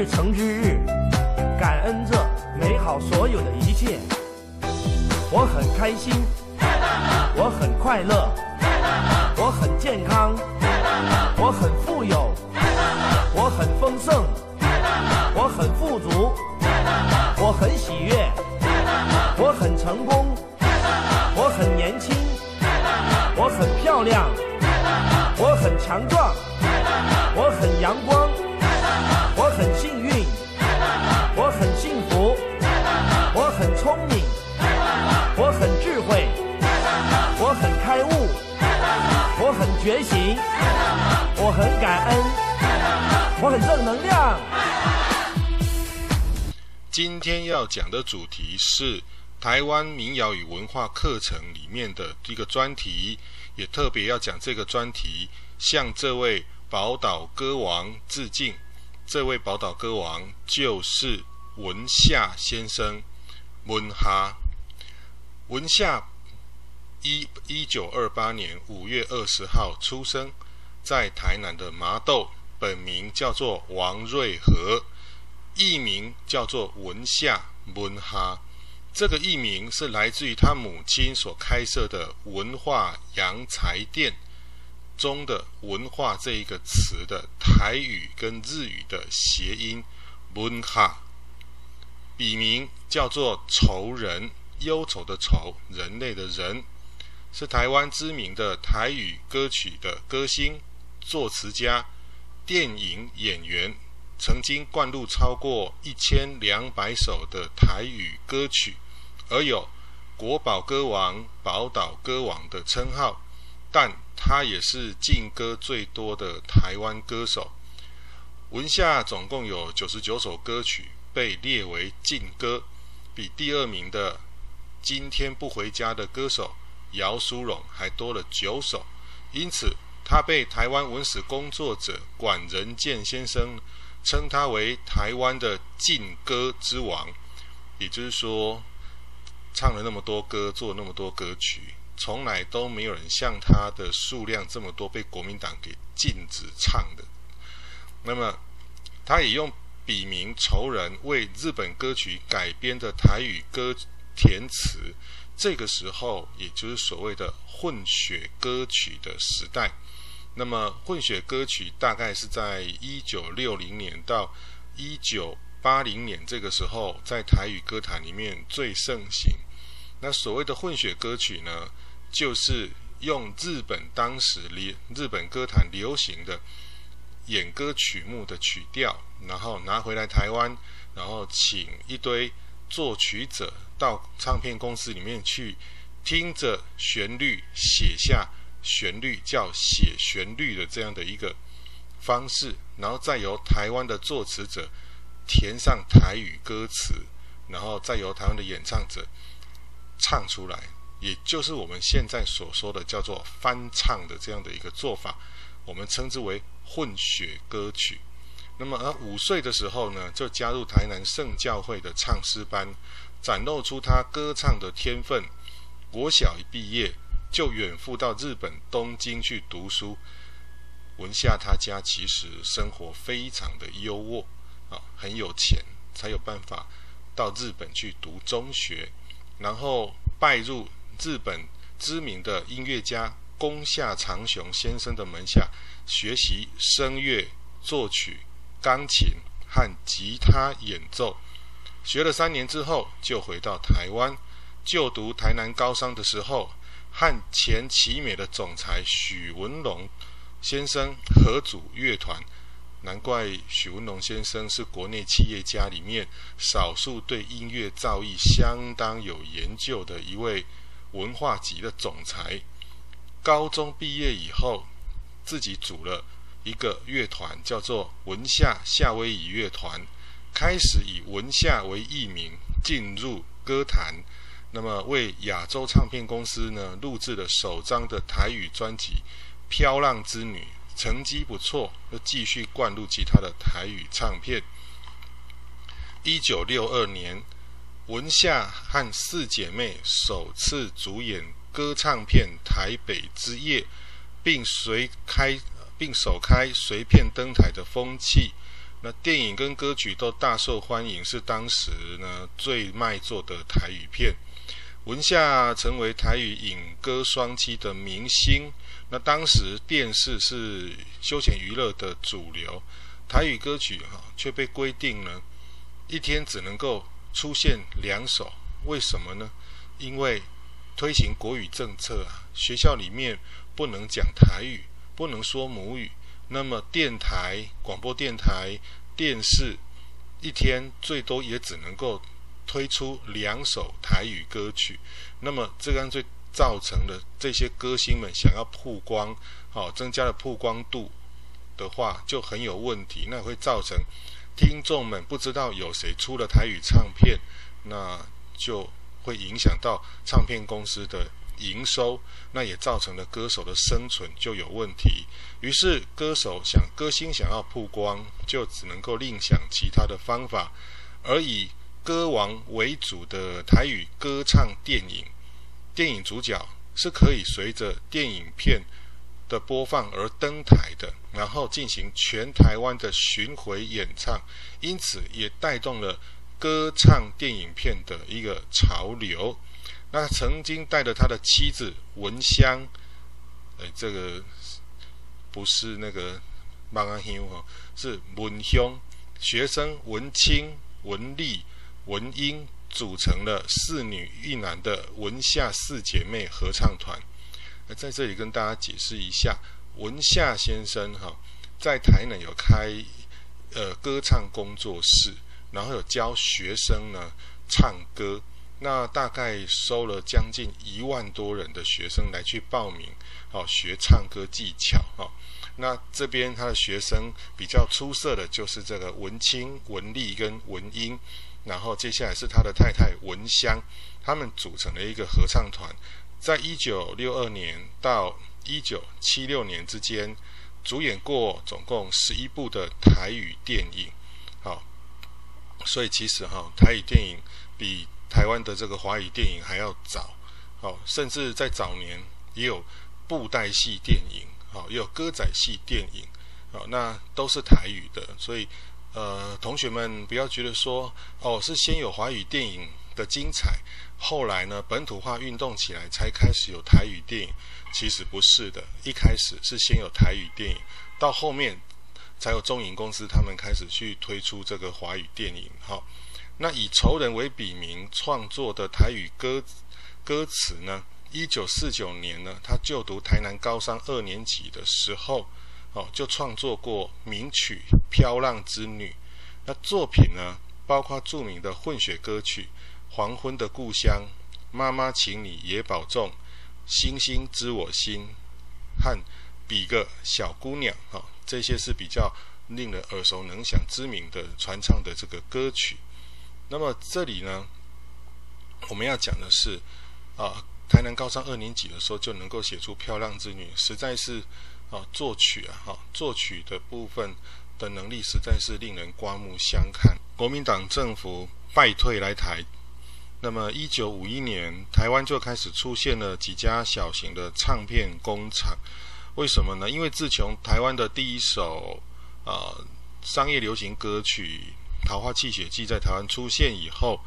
日成之日，感恩这美好所有的一切。我很开心，我很快乐，我很健康，今天要讲的主题是台湾民谣与文化课程里面的一个专题，也特别要讲这个专题，向这位宝岛歌王致敬。这位宝岛歌王就是文夏先生，文哈。文夏一一九二八年五月二十号出生在台南的麻豆，本名叫做王瑞和。艺名叫做文夏文哈，这个艺名是来自于他母亲所开设的文化洋财店中的“文化”这一个词的台语跟日语的谐音文哈。笔名叫做愁人，忧愁的愁，人类的人，是台湾知名的台语歌曲的歌星、作词家、电影演员。曾经灌录超过一千两百首的台语歌曲，而有“国宝歌王”、“宝岛歌王”的称号，但他也是禁歌最多的台湾歌手。文夏总共有九十九首歌曲被列为禁歌，比第二名的“今天不回家”的歌手姚苏蓉还多了九首，因此他被台湾文史工作者管仁健先生。称他为台湾的禁歌之王，也就是说，唱了那么多歌，做那么多歌曲，从来都没有人像他的数量这么多被国民党给禁止唱的。那么，他也用笔名仇人为日本歌曲改编的台语歌填词。这个时候，也就是所谓的混血歌曲的时代。那么混血歌曲大概是在一九六零年到一九八零年这个时候，在台语歌坛里面最盛行。那所谓的混血歌曲呢，就是用日本当时流日本歌坛流行的演歌曲目的曲调，然后拿回来台湾，然后请一堆作曲者到唱片公司里面去听着旋律写下。旋律叫写旋律的这样的一个方式，然后再由台湾的作词者填上台语歌词，然后再由台湾的演唱者唱出来，也就是我们现在所说的叫做翻唱的这样的一个做法，我们称之为混血歌曲。那么，而五岁的时候呢，就加入台南圣教会的唱诗班，展露出他歌唱的天分。国小一毕业。就远赴到日本东京去读书。文夏他家其实生活非常的优渥啊，很有钱，才有办法到日本去读中学，然后拜入日本知名的音乐家宫下长雄先生的门下，学习声乐、作曲、钢琴和吉他演奏。学了三年之后，就回到台湾就读台南高商的时候。和前奇美的总裁许文龙先生合组乐团，难怪许文龙先生是国内企业家里面少数对音乐造诣相当有研究的一位文化级的总裁。高中毕业以后，自己组了一个乐团，叫做文夏夏威夷乐团，开始以文夏为艺名进入歌坛。那么，为亚洲唱片公司呢录制了首张的台语专辑《飘浪之女》，成绩不错，又继续灌录其他的台语唱片。一九六二年，文夏和四姐妹首次主演歌唱片《台北之夜》，并随开并首开随片登台的风气。那电影跟歌曲都大受欢迎，是当时呢最卖座的台语片。文夏成为台语影歌双栖的明星。那当时电视是休闲娱乐的主流，台语歌曲哈却被规定呢一天只能够出现两首。为什么呢？因为推行国语政策啊，学校里面不能讲台语，不能说母语。那么电台、广播电台、电视一天最多也只能够推出两首台语歌曲。那么这样就造成了这些歌星们想要曝光，好，增加了曝光度的话，就很有问题。那会造成听众们不知道有谁出了台语唱片，那就会影响到唱片公司的。营收，那也造成了歌手的生存就有问题。于是歌手想，歌星想要曝光，就只能够另想其他的方法。而以歌王为主的台语歌唱电影，电影主角是可以随着电影片的播放而登台的，然后进行全台湾的巡回演唱，因此也带动了歌唱电影片的一个潮流。那曾经带着他的妻子文香，哎，这个不是那个妈阿香哈，是文香，学生文清、文丽、文英组成了四女一男的文夏四姐妹合唱团。那在这里跟大家解释一下，文夏先生哈，在台南有开呃歌唱工作室，然后有教学生呢唱歌。那大概收了将近一万多人的学生来去报名，好学唱歌技巧哈。那这边他的学生比较出色的就是这个文清、文丽跟文英，然后接下来是他的太太文香，他们组成了一个合唱团，在一九六二年到一九七六年之间，主演过总共十一部的台语电影。好，所以其实哈，台语电影比台湾的这个华语电影还要早，好，甚至在早年也有布袋戏电影，好，也有歌仔戏电影，好，那都是台语的，所以，呃，同学们不要觉得说，哦，是先有华语电影的精彩，后来呢，本土化运动起来才开始有台语电影，其实不是的，一开始是先有台语电影，到后面才有中影公司他们开始去推出这个华语电影，好。那以仇人为笔名创作的台语歌歌词呢？一九四九年呢，他就读台南高三二年级的时候，哦，就创作过名曲《飘浪之女》。那作品呢，包括著名的混血歌曲《黄昏的故乡》、《妈妈，请你也保重》、《星星知我心》和《比个小姑娘》啊，这些是比较令人耳熟能详、知名的传唱的这个歌曲。那么这里呢，我们要讲的是，啊，台南高三二年级的时候就能够写出《飘浪之女》，实在是啊，作曲啊，哈，作曲的部分的能力实在是令人刮目相看。国民党政府败退来台，那么一九五一年，台湾就开始出现了几家小型的唱片工厂。为什么呢？因为自从台湾的第一首啊商业流行歌曲。《桃花泣血记》在台湾出现以后，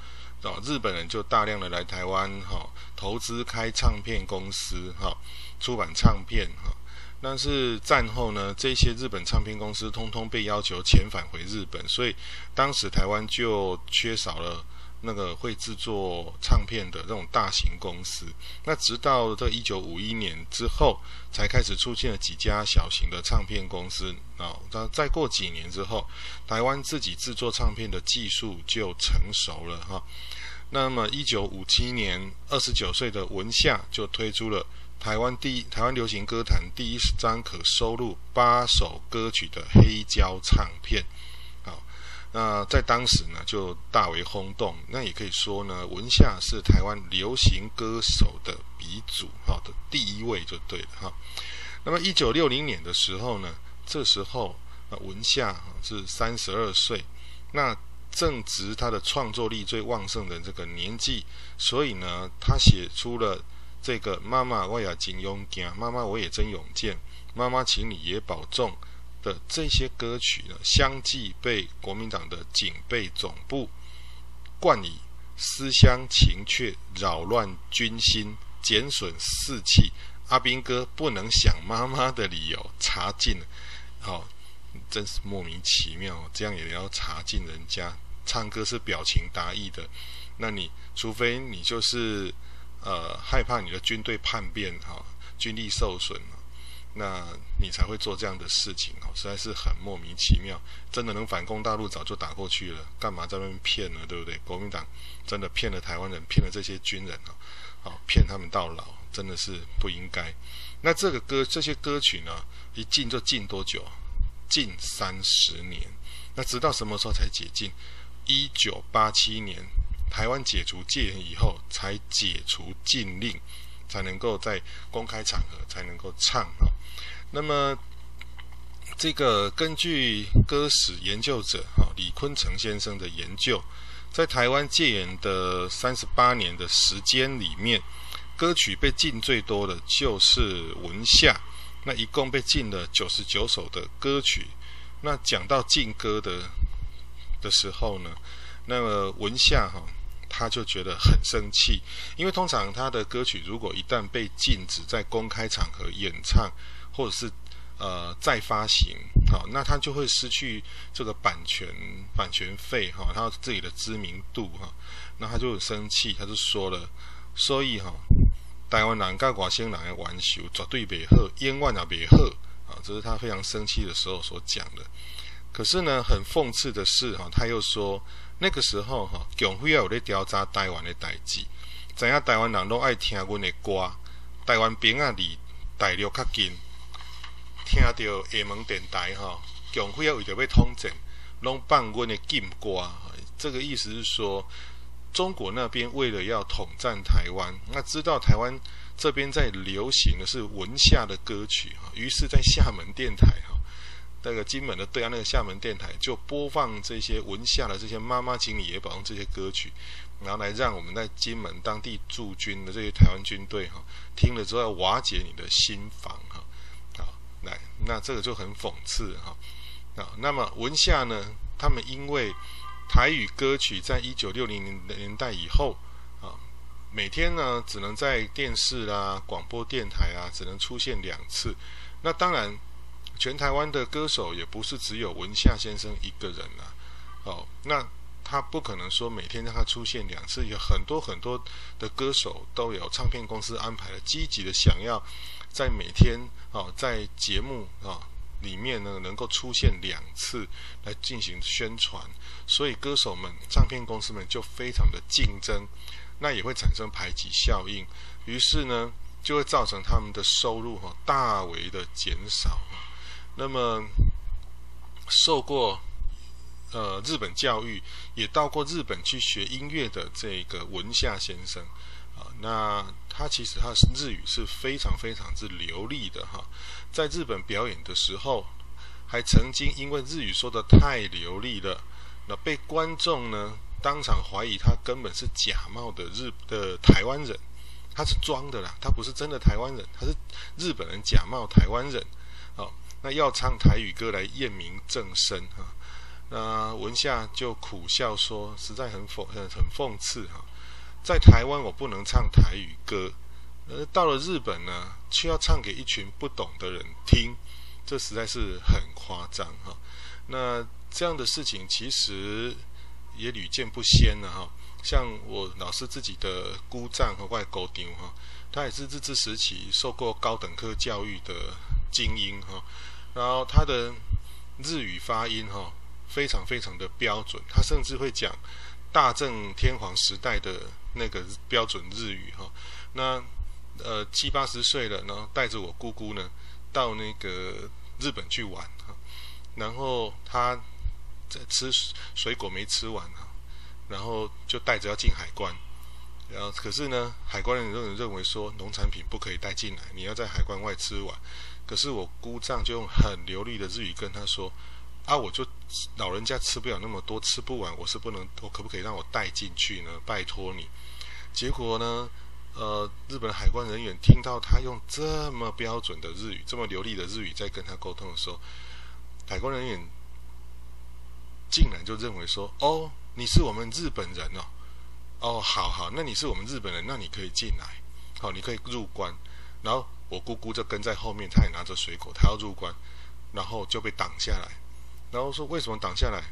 啊，日本人就大量的来台湾，哈，投资开唱片公司，哈，出版唱片，哈。但是战后呢，这些日本唱片公司通通被要求遣返回日本，所以当时台湾就缺少了。那个会制作唱片的这种大型公司，那直到这一九五一年之后，才开始出现了几家小型的唱片公司啊。那再过几年之后，台湾自己制作唱片的技术就成熟了哈。那么一九五七年，二十九岁的文夏就推出了台湾第一台湾流行歌坛第一张可收录八首歌曲的黑胶唱片。好那在当时呢，就大为轰动。那也可以说呢，文夏是台湾流行歌手的鼻祖，好的第一位就对了哈。那么一九六零年的时候呢，这时候，文夏是三十二岁，那正值他的创作力最旺盛的这个年纪，所以呢，他写出了这个妈妈我也真勇敢，妈妈我也真勇健，妈妈请你也保重的这些歌曲呢，相继被国民党的警备总部冠以思乡情切、扰乱军心、减损士气、阿兵哥不能想妈妈的理由查禁，好、真是莫名其妙，这样也要查禁人家？唱歌是表情达意的，那你除非你就是。呃，害怕你的军队叛变哈、军力受损，那你才会做这样的事情哈、实在是很莫名其妙。真的能反攻大陆，早就打过去了，干嘛在那边骗呢？对不对？国民党真的骗了台湾人，骗了这些军人啊，好、骗他们到老，真的是不应该。那这个歌，这些歌曲呢，一禁就禁多久？禁三十年。那直到什么时候才解禁？一九八七年。台湾解除戒严以后，才解除禁令，才能够在公开场合才能够唱啊。那么，这个根据歌史研究者哈李坤城先生的研究，在台湾戒严的三十八年的时间里面，歌曲被禁最多的就是文夏，那一共被禁了九十九首的歌曲。那讲到禁歌的的时候呢，那么文夏哈。他就觉得很生气，因为通常他的歌曲如果一旦被禁止在公开场合演唱，或者是呃再发行，好，那他就会失去这个版权版权费哈，他自己的知名度哈，那他就很生气，他就说了，所以哈，台湾人跟外省人的冤仇绝对不好，永远也不好啊，这是他非常生气的时候所讲的。可是呢，很讽刺的是哈，他又说。那个时候哈，共匪有咧调查台湾的代志，知影台湾人拢爱听阮的歌，台湾兵啊离大陆较近，听到厦门电台哈，共匪啊为着要统战，拢放阮的禁歌。这个意思是说，中国那边为了要统战台湾，那知道台湾这边在流行的是文夏的歌曲哈，于是，在厦门电台哈。那个金门的对岸那个厦门电台就播放这些文夏的这些妈妈请你也保重这些歌曲，然后来让我们在金门当地驻军的这些台湾军队哈听了之后要瓦解你的心防哈，好来，那这个就很讽刺哈啊。那么文夏呢，他们因为台语歌曲在一九六零年代以后啊，每天呢只能在电视啦、广播电台啊只能出现两次，那当然。全台湾的歌手也不是只有文夏先生一个人啊，哦，那他不可能说每天让他出现两次，有很多很多的歌手都有唱片公司安排了，积极的想要在每天哦，在节目啊里面呢能够出现两次来进行宣传，所以歌手们、唱片公司们就非常的竞争，那也会产生排挤效应，于是呢就会造成他们的收入哈大为的减少。那么，受过呃日本教育，也到过日本去学音乐的这个文夏先生啊，那他其实他日语是非常非常之流利的哈，在日本表演的时候，还曾经因为日语说的太流利了，那被观众呢当场怀疑他根本是假冒的日的台湾人，他是装的啦，他不是真的台湾人，他是日本人假冒台湾人，那要唱台语歌来验明正身哈，那文夏就苦笑说：“实在很讽很很讽刺哈，在台湾我不能唱台语歌，而到了日本呢，却要唱给一群不懂的人听，这实在是很夸张哈。那这样的事情其实也屡见不鲜了哈。像我老师自己的姑丈和外公丢哈，他也是日治时期受过高等科教育的精英哈。”然后他的日语发音哈、哦、非常非常的标准，他甚至会讲大正天皇时代的那个标准日语哈、哦。那呃七八十岁了，然后带着我姑姑呢到那个日本去玩哈，然后他在吃水果没吃完哈，然后就带着要进海关，然后可是呢海关人认认为说农产品不可以带进来，你要在海关外吃完。可是我姑丈就用很流利的日语跟他说：“啊，我就老人家吃不了那么多，吃不完，我是不能，我可不可以让我带进去呢？拜托你。”结果呢，呃，日本海关人员听到他用这么标准的日语、这么流利的日语在跟他沟通的时候，海关人员竟然就认为说：“哦，你是我们日本人哦，哦，好好，那你是我们日本人，那你可以进来，好，你可以入关。”然后我姑姑就跟在后面，她也拿着水果，她要入关，然后就被挡下来。然后说：“为什么挡下来？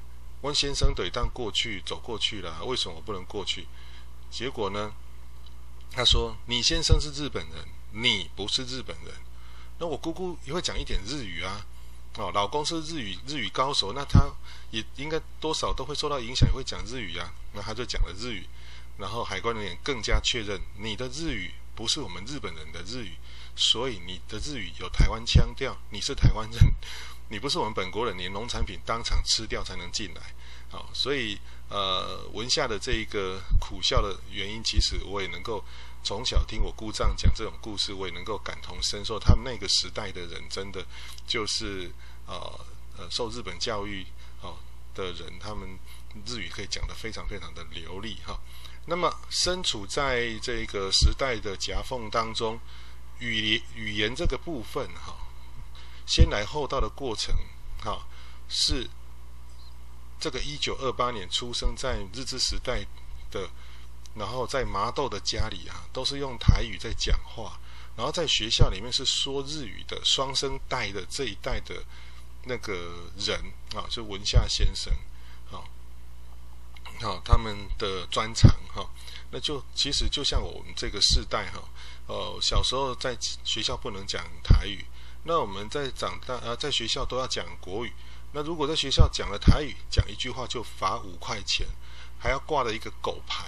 温先生得当过去走过去了，为什么我不能过去？”结果呢？他说：“你先生是日本人，你不是日本人。那我姑姑也会讲一点日语啊，哦，老公是日语日语高手，那他也应该多少都会受到影响，也会讲日语啊。那他就讲了日语，然后海关人员更加确认你的日语不是我们日本人的日语，所以你的日语有台湾腔调，你是台湾人，你不是我们本国人，你农产品当场吃掉才能进来。好，所以。”呃，文夏的这一个苦笑的原因，其实我也能够从小听我姑丈讲这种故事，我也能够感同身受。他们那个时代的人，真的就是呃呃受日本教育哦的人，他们日语可以讲得非常非常的流利哈。那么身处在这个时代的夹缝当中，语言语言这个部分哈，先来后到的过程哈是。这个一九二八年出生在日治时代的，然后在麻豆的家里啊，都是用台语在讲话，然后在学校里面是说日语的双声带的这一代的那个人啊，是文夏先生，好，好，他们的专长哈，那就其实就像我们这个世代哈，呃，小时候在学校不能讲台语，那我们在长大啊，在学校都要讲国语。那如果在学校讲了台语，讲一句话就罚五块钱，还要挂了一个狗牌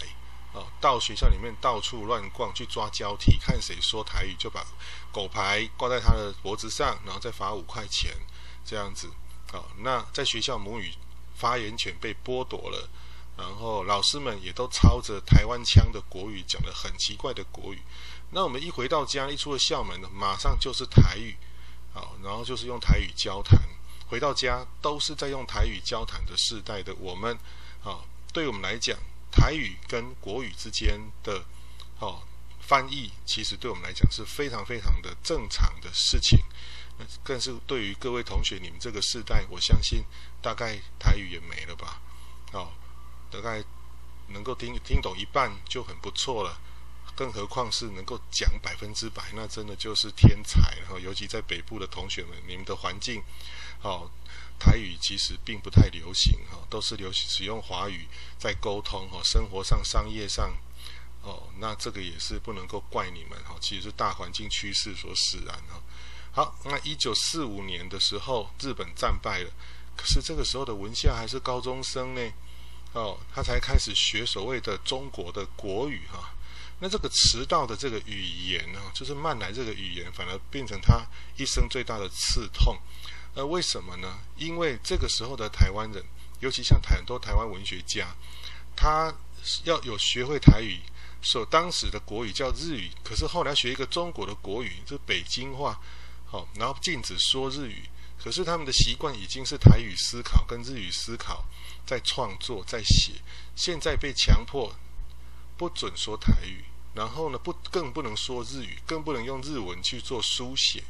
啊，到学校里面到处乱逛去抓交替，看谁说台语就把狗牌挂在他的脖子上，然后再罚五块钱，这样子啊。那在学校母语发言权被剥夺了，然后老师们也都操着台湾腔的国语讲了很奇怪的国语。那我们一回到家，一出了校门，马上就是台语啊，然后就是用台语交谈。回到家都是在用台语交谈的世代的我们，啊，对我们来讲，台语跟国语之间的哦翻译，其实对我们来讲是非常非常的正常的事情。更是对于各位同学，你们这个世代，我相信大概台语也没了吧？哦，大概能够听听懂一半就很不错了。更何况是能够讲百分之百，那真的就是天才。然后，尤其在北部的同学们，你们的环境，哦，台语其实并不太流行，哈、哦，都是流行使用华语在沟通，哈、哦，生活上、商业上，哦，那这个也是不能够怪你们，哈、哦，其实是大环境趋势所使然，哈、哦。好，那一九四五年的时候，日本战败了，可是这个时候的文夏还是高中生呢，哦，他才开始学所谓的中国的国语，哈、哦。那这个迟到的这个语言呢，就是慢来这个语言，反而变成他一生最大的刺痛。呃，为什么呢？因为这个时候的台湾人，尤其像很多台湾文学家，他要有学会台语，所当时的国语叫日语，可是后来学一个中国的国语，就是北京话，好，然后禁止说日语，可是他们的习惯已经是台语思考跟日语思考，在创作在写，现在被强迫不准说台语。然后呢，不更不能说日语，更不能用日文去做书写。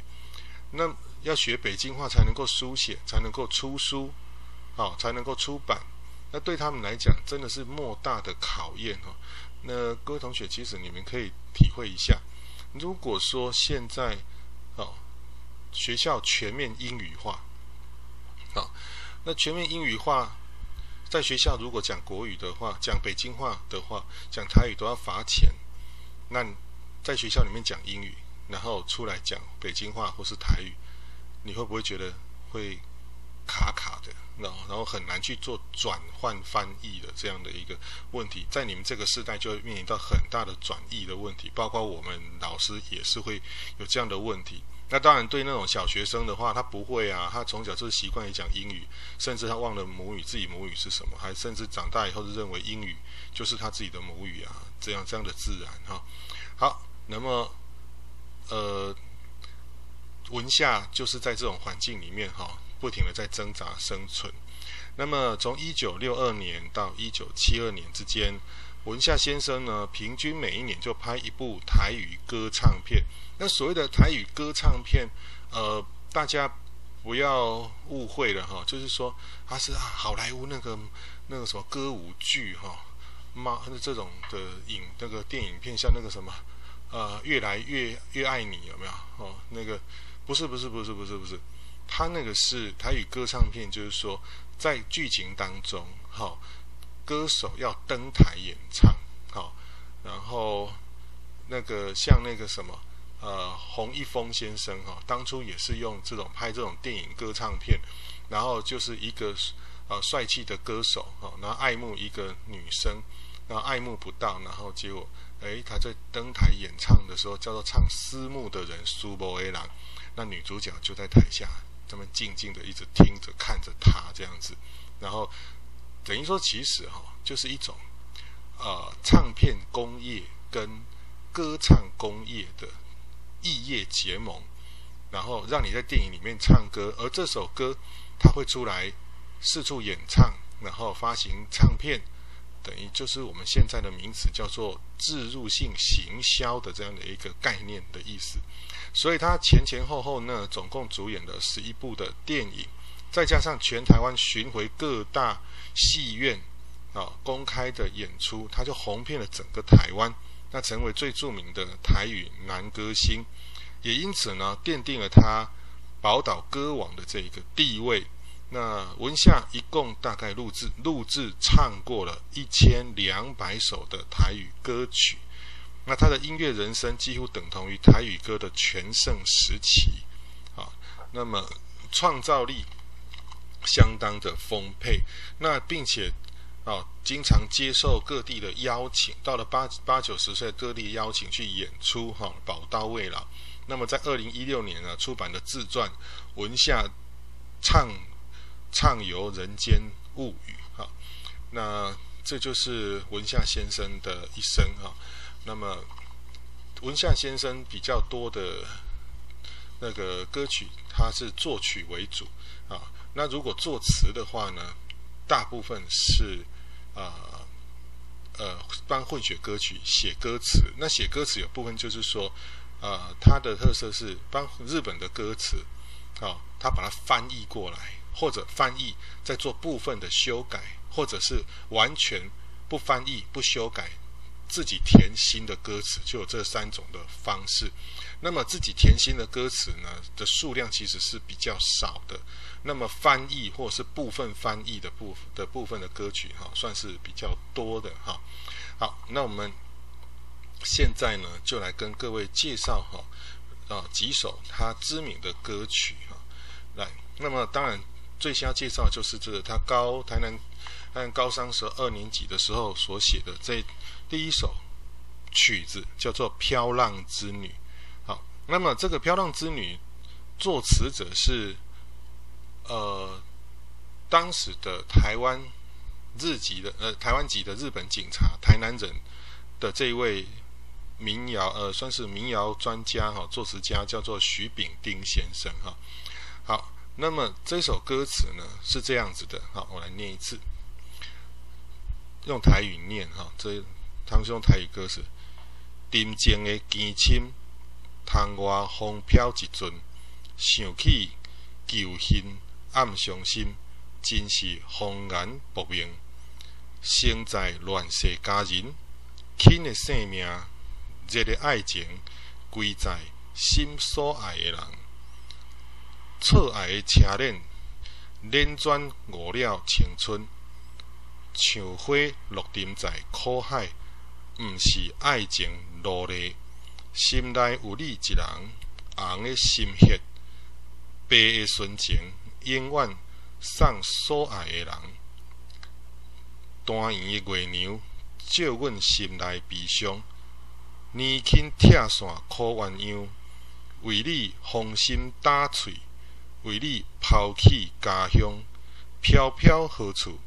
那要学北京话才能够书写，才能够出书，啊，才能够出版。那对他们来讲，真的是莫大的考验哈。那各位同学，其实你们可以体会一下，如果说现在哦，学校全面英语化，啊，那全面英语化，在学校如果讲国语的话，讲北京话的话，讲台语都要罚钱。那在学校里面讲英语，然后出来讲北京话或是台语，你会不会觉得会卡卡的？然后然后很难去做转换翻译的这样的一个问题，在你们这个时代就会面临到很大的转译的问题，包括我们老师也是会有这样的问题。那当然，对那种小学生的话，他不会啊，他从小就是习惯于讲英语，甚至他忘了母语，自己母语是什么，还甚至长大以后是认为英语就是他自己的母语啊，这样这样的自然哈。好，那么，呃，文夏就是在这种环境里面哈，不停的在挣扎生存。那么从一九六二年到一九七二年之间，文夏先生呢，平均每一年就拍一部台语歌唱片。那所谓的台语歌唱片，呃，大家不要误会了哈，就是说他是好莱坞那个那个什么歌舞剧哈，妈这种的影那个电影片，像那个什么呃，越来越越爱你有没有？哦，那个不是不是不是不是不是，他那个是台语歌唱片，就是说在剧情当中，哈，歌手要登台演唱，好，然后那个像那个什么。呃，洪一峰先生哈、哦，当初也是用这种拍这种电影歌唱片，然后就是一个呃帅气的歌手哈、哦，然后爱慕一个女生，然后爱慕不到，然后结果哎他在登台演唱的时候，叫做唱思慕的人苏博威郎，那女主角就在台下这么静静的一直听着看着他这样子，然后等于说其实哈、哦，就是一种呃唱片工业跟歌唱工业的。异业结盟，然后让你在电影里面唱歌，而这首歌它会出来四处演唱，然后发行唱片，等于就是我们现在的名词叫做置入性行销的这样的一个概念的意思。所以他前前后后呢，总共主演了十一部的电影，再加上全台湾巡回各大戏院啊公开的演出，他就红遍了整个台湾。那成为最著名的台语男歌星，也因此呢，奠定了他宝岛歌王的这一个地位。那文夏一共大概录制录制唱过了一千两百首的台语歌曲，那他的音乐人生几乎等同于台语歌的全盛时期啊。那么创造力相当的丰沛，那并且。啊，经常接受各地的邀请，到了八八九十岁，各地邀请去演出，哈、哦，宝刀未老。那么在二零一六年呢，出版的自传《文夏畅畅游人间物语》哈、那这就是文夏先生的一生哈、那么文夏先生比较多的那个歌曲，他是作曲为主啊、那如果作词的话呢，大部分是。呃呃，帮混血歌曲写歌词，那写歌词有部分就是说，呃，它的特色是帮日本的歌词，好、哦，他把它翻译过来，或者翻译再做部分的修改，或者是完全不翻译不修改，自己填新的歌词，就有这三种的方式。那么自己填新的歌词呢的数量其实是比较少的。那么翻译或是部分翻译的部的部分的歌曲哈，算是比较多的哈。好，那我们现在呢就来跟各位介绍哈啊几首他知名的歌曲哈。来，那么当然最先要介绍就是这个他高台南台南高三时二年级的时候所写的这第一首曲子叫做《飘浪之女》。好，那么这个《飘浪之女》作词者是。呃，当时的台湾日籍的呃台湾籍的日本警察，台南人的这一位民谣呃算是民谣专家哈、哦，作词家叫做许炳丁先生哈、哦。好，那么这首歌词呢是这样子的，好，我来念一次，用台语念哈、哦，这他们是用台语歌词，沉静的 kishin，窗外风飘一阵，想起旧恨。暗伤心，真是红颜薄命。生在乱世佳人，轻的生命，热的爱情，归在心所爱的人。错爱的车轮，辗转误了青春。像花落沉在苦海，毋是爱情落泪。心内有你一人，红的心血，白的纯情。永远送所爱的人，单圆的月娘照阮心内悲伤，年轻拆线苦鸳鸯，为你芳心打碎，为你抛弃家乡，飘飘何处？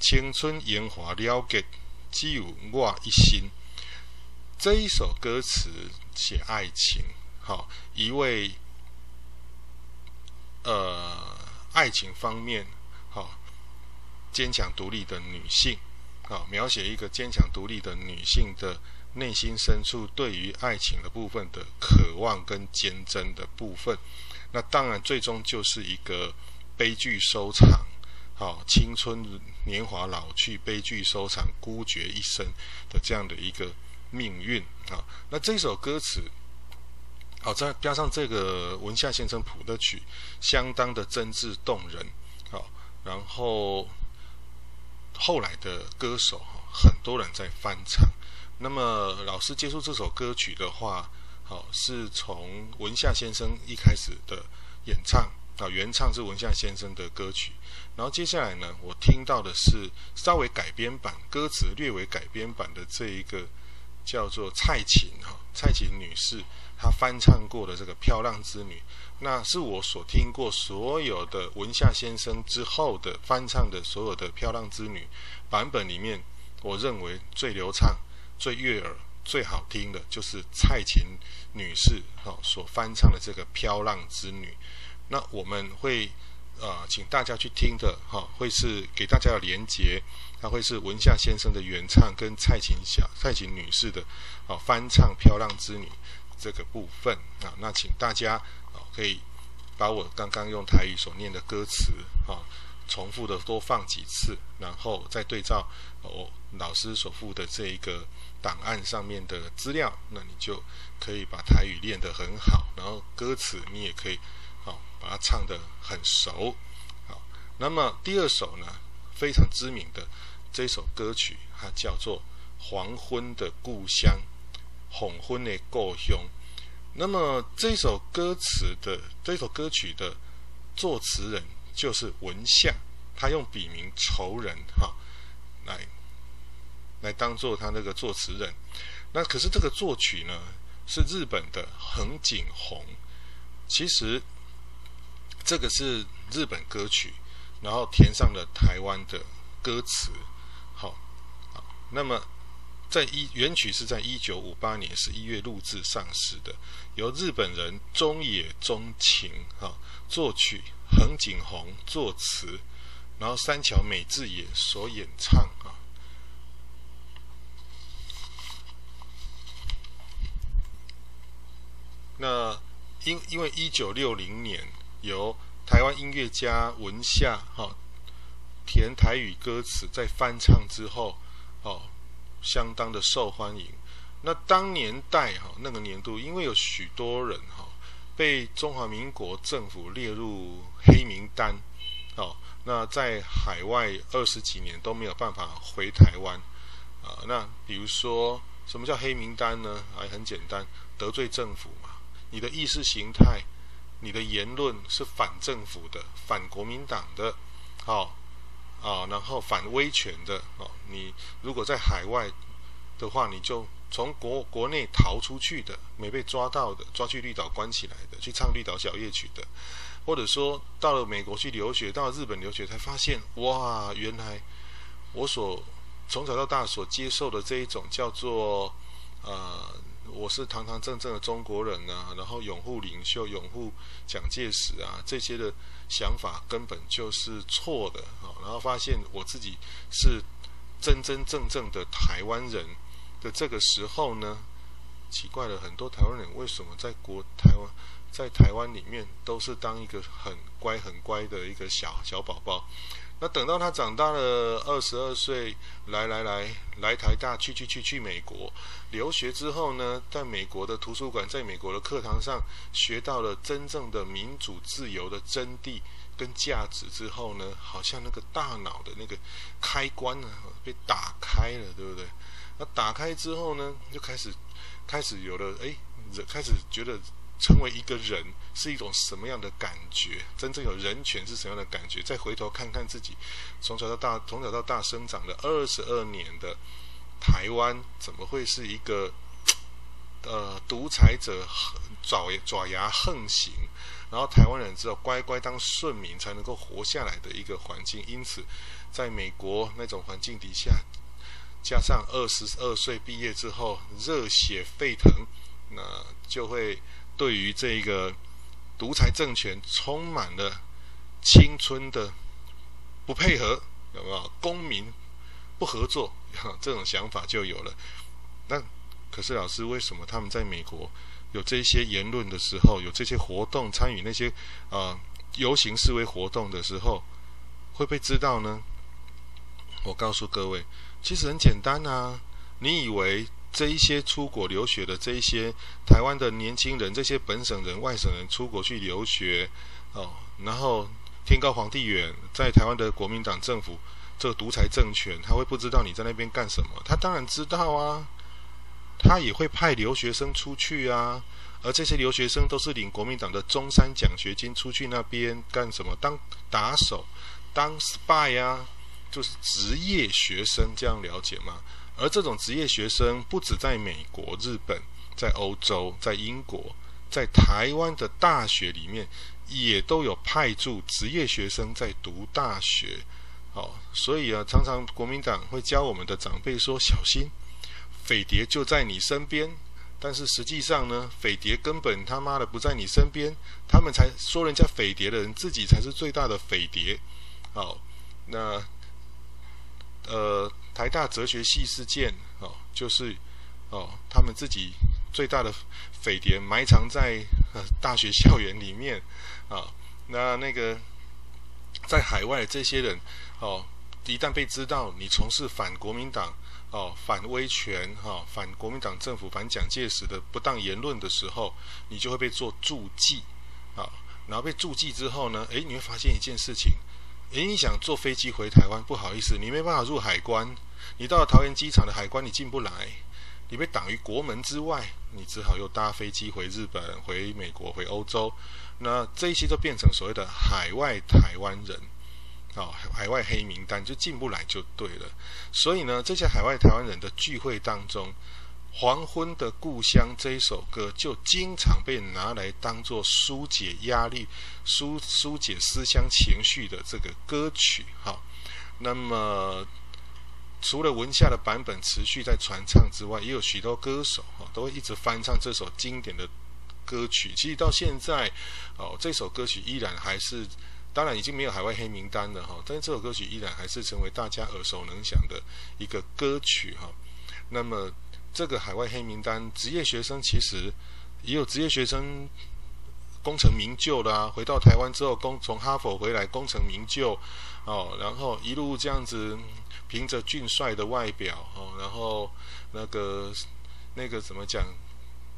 青春荣华了结，只有我一心。这一首歌词写爱情，好，一位，呃。爱情方面，好坚强独立的女性，啊，描写一个坚强独立的女性的内心深处对于爱情的部分的渴望跟坚贞的部分。那当然，最终就是一个悲剧收场，好，青春年华老去，悲剧收场，孤绝一生的这样的一个命运啊。那这首歌词，好，再加上这个文夏先生谱的曲，相当的真挚动人，好，然后后来的歌手哈，很多人在翻唱。那么老师接触这首歌曲的话。好，是从文夏先生一开始的演唱啊，原唱是文夏先生的歌曲，然后接下来呢，我听到的是稍微改编版，歌词略微改编版的这一个叫做蔡琴哈，蔡琴女士她翻唱过的这个《飘浪之女》，那是我所听过所有的文夏先生之后的翻唱的所有的《飘浪之女》版本里面，我认为最流畅、最悦耳。最好听的就是蔡琴女士哈所翻唱的这个《飘浪之女》，那我们会呃请大家去听的哈，会是给大家的连结，它会是文夏先生的原唱跟蔡琴小蔡琴女士的啊翻唱《飘浪之女》这个部分啊，那请大家啊可以把我刚刚用台语所念的歌词啊重复的多放几次，然后再对照我老师所附的这一个。档案上面的资料，那你就可以把台语练得很好，然后歌词你也可以，把它唱得很熟，好。那么第二首呢，非常知名的这首歌曲，它叫做《黄昏的故乡》，黄昏的故乡。那么这首歌词的这首歌曲的作词人就是文夏，他用笔名仇人哈来。来当做他那个作词人，那可是这个作曲呢是日本的横井宏，其实这个是日本歌曲，然后填上了台湾的歌词，好，那么在一原曲是在一九五八年十一月录制上市的，由日本人中野中晴哈作曲，横井宏作词，然后三桥美智也所演唱啊。那因因为一九六零年由台湾音乐家文夏哈填台语歌词，在翻唱之后哦，相当的受欢迎。那当年代哈那个年度，因为有许多人哈被中华民国政府列入黑名单哦，那在海外二十几年都没有办法回台湾啊。那比如说什么叫黑名单呢？还很简单，得罪政府嘛。你的意识形态，你的言论是反政府的、反国民党的，好、啊，然后反威权的哦。你如果在海外的话，你就从国国内逃出去的，没被抓到的，抓去绿岛关起来的，去唱绿岛小夜曲的，或者说到了美国去留学，到日本留学，才发现哇，原来我所从小到大所接受的这一种叫做呃。我是堂堂正正的中国人啊，然后拥护领袖、拥护蒋介石啊，这些的想法根本就是错的啊。然后发现我自己是真真正正的台湾人的这个时候呢，奇怪了，很多台湾人为什么在国台湾在台湾里面都是当一个很乖很乖的一个小小宝宝？那等到他长大了，二十二岁，来来来来台大，去去去去美国留学之后呢，在美国的图书馆，在美国的课堂上学到了真正的民主自由的真谛跟价值之后呢，好像那个大脑的那个开关呢被打开了，对不对？那打开之后呢，就开始开始有了，哎，开始觉得。成为一个人是一种什么样的感觉？真正有人权是什么样的感觉？再回头看看自己从小到大、从小到大生长了二十二年的台湾，怎么会是一个呃独裁者爪爪牙横行，然后台湾人只有乖乖当顺民才能够活下来的一个环境？因此，在美国那种环境底下，加上二十二岁毕业之后热血沸腾，那就会。对于这个独裁政权充满了青春的不配合，有没有？公民不合作，这种想法就有了。那可是老师，为什么他们在美国有这些言论的时候，有这些活动，参与那些呃游行示威活动的时候，会被知道呢？我告诉各位，其实很简单啊。你以为这一些出国留学的这一些台湾的年轻人，这些本省人、外省人出国去留学哦，然后天高皇帝远，在台湾的国民党政府这个独裁政权，他会不知道你在那边干什么？他当然知道啊，他也会派留学生出去啊，而这些留学生都是领国民党的中山奖学金出去那边干什么？当打手，当 spy 啊。就是职业学生，这样了解吗？而这种职业学生不止在美国、日本，在欧洲、在英国，在台湾的大学里面，也都有派驻职业学生在读大学。哦，所以啊，常常国民党会教我们的长辈说：“小心，匪谍就在你身边。”但是实际上呢，匪谍根本他妈的不在你身边，他们才说人家匪谍的人，自己才是最大的匪谍。好，那。呃，台大哲学系事件哦，就是哦，他们自己最大的匪谍埋藏在呃大学校园里面啊、那那个在海外这些人哦，一旦被知道你从事反国民党哦、反威权哈、哦、反国民党政府、反蒋介石的不当言论的时候，你就会被做注记啊、然后被注记之后呢，诶，你会发现一件事情。你想坐飞机回台湾？不好意思，你没办法入海关。你到了桃园机场的海关，你进不来，你被挡于国门之外。你只好又搭飞机回日本、回美国、回欧洲。那这一些都变成所谓的海外台湾人，哦，海外黑名单，就进不来就对了。所以呢，这些海外台湾人的聚会当中。黄昏的故乡这一首歌就经常被拿来当做疏解压力、疏疏解思乡情绪的这个歌曲。哈，那么除了文夏的版本持续在传唱之外，也有许多歌手哈都会一直翻唱这首经典的歌曲。其实到现在哦，这首歌曲依然还是，当然已经没有海外黑名单了哈，但是这首歌曲依然还是成为大家耳熟能详的一个歌曲哈。那么。这个海外黑名单，职业学生其实也有职业学生功成名就啦，回到台湾之后，攻从哈佛回来功成名就哦，然后一路这样子，凭着俊帅的外表哦，然后那个那个怎么讲？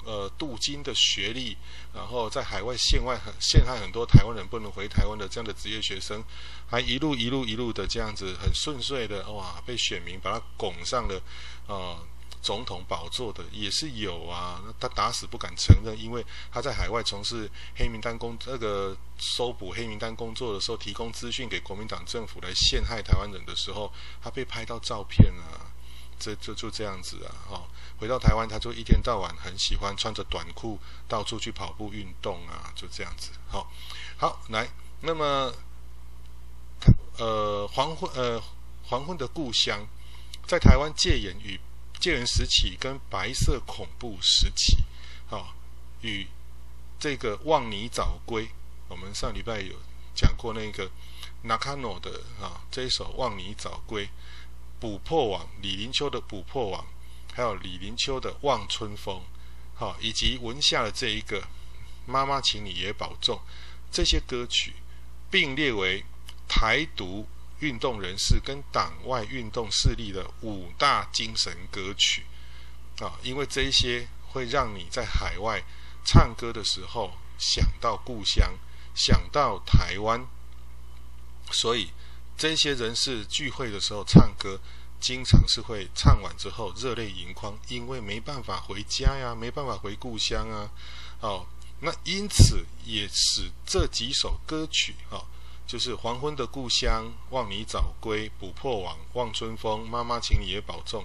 呃，镀金的学历，然后在海外陷害很陷害很多台湾人不能回台湾的这样的职业学生，还一路一路一路的这样子很顺遂的哇，被选民把他拱上了啊。总统宝座的也是有啊，他打死不敢承认，因为他在海外从事黑名单工，那个搜捕黑名单工作的时候，提供资讯给国民党政府来陷害台湾人的时候，他被拍到照片啊，这就就这样子啊，哈、哦，回到台湾他就一天到晚很喜欢穿着短裤到处去跑步运动啊，就这样子，好、哦，好来，那么呃黄昏呃黄昏的故乡，在台湾戒严与。戒严时期跟白色恐怖时期，啊，与这个望你早归，我们上礼拜有讲过那个 Nakano 的啊这一首望你早归，捕破网李林秋的捕破网，还有李林秋的望春风，好，以及文夏的这一个妈妈请你也保重，这些歌曲并列为台独。运动人士跟党外运动势力的五大精神歌曲啊，因为这些会让你在海外唱歌的时候想到故乡，想到台湾，所以这些人士聚会的时候唱歌，经常是会唱完之后热泪盈眶，因为没办法回家呀，没办法回故乡啊，哦，那因此也使这几首歌曲啊。就是黄昏的故乡，望你早归，捕破网，望春风，妈妈请你也保重。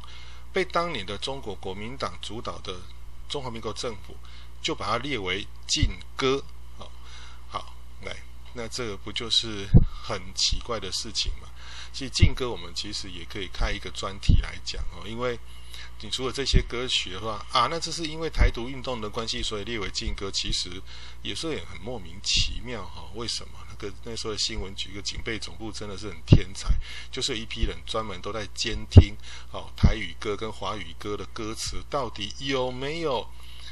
被当年的中国国民党主导的中华民国政府，就把它列为禁歌。好，好，来，那这个不就是很奇怪的事情吗？其实禁歌，我们其实也可以开一个专题来讲哦，因为你除了这些歌曲的话啊，那这是因为台独运动的关系，所以列为禁歌。其实有时候也很莫名其妙哈，为什么？个那时候的新闻局一个警备总部真的是很天才，就是一批人专门都在监听哦台语歌跟华语歌的歌词到底有没有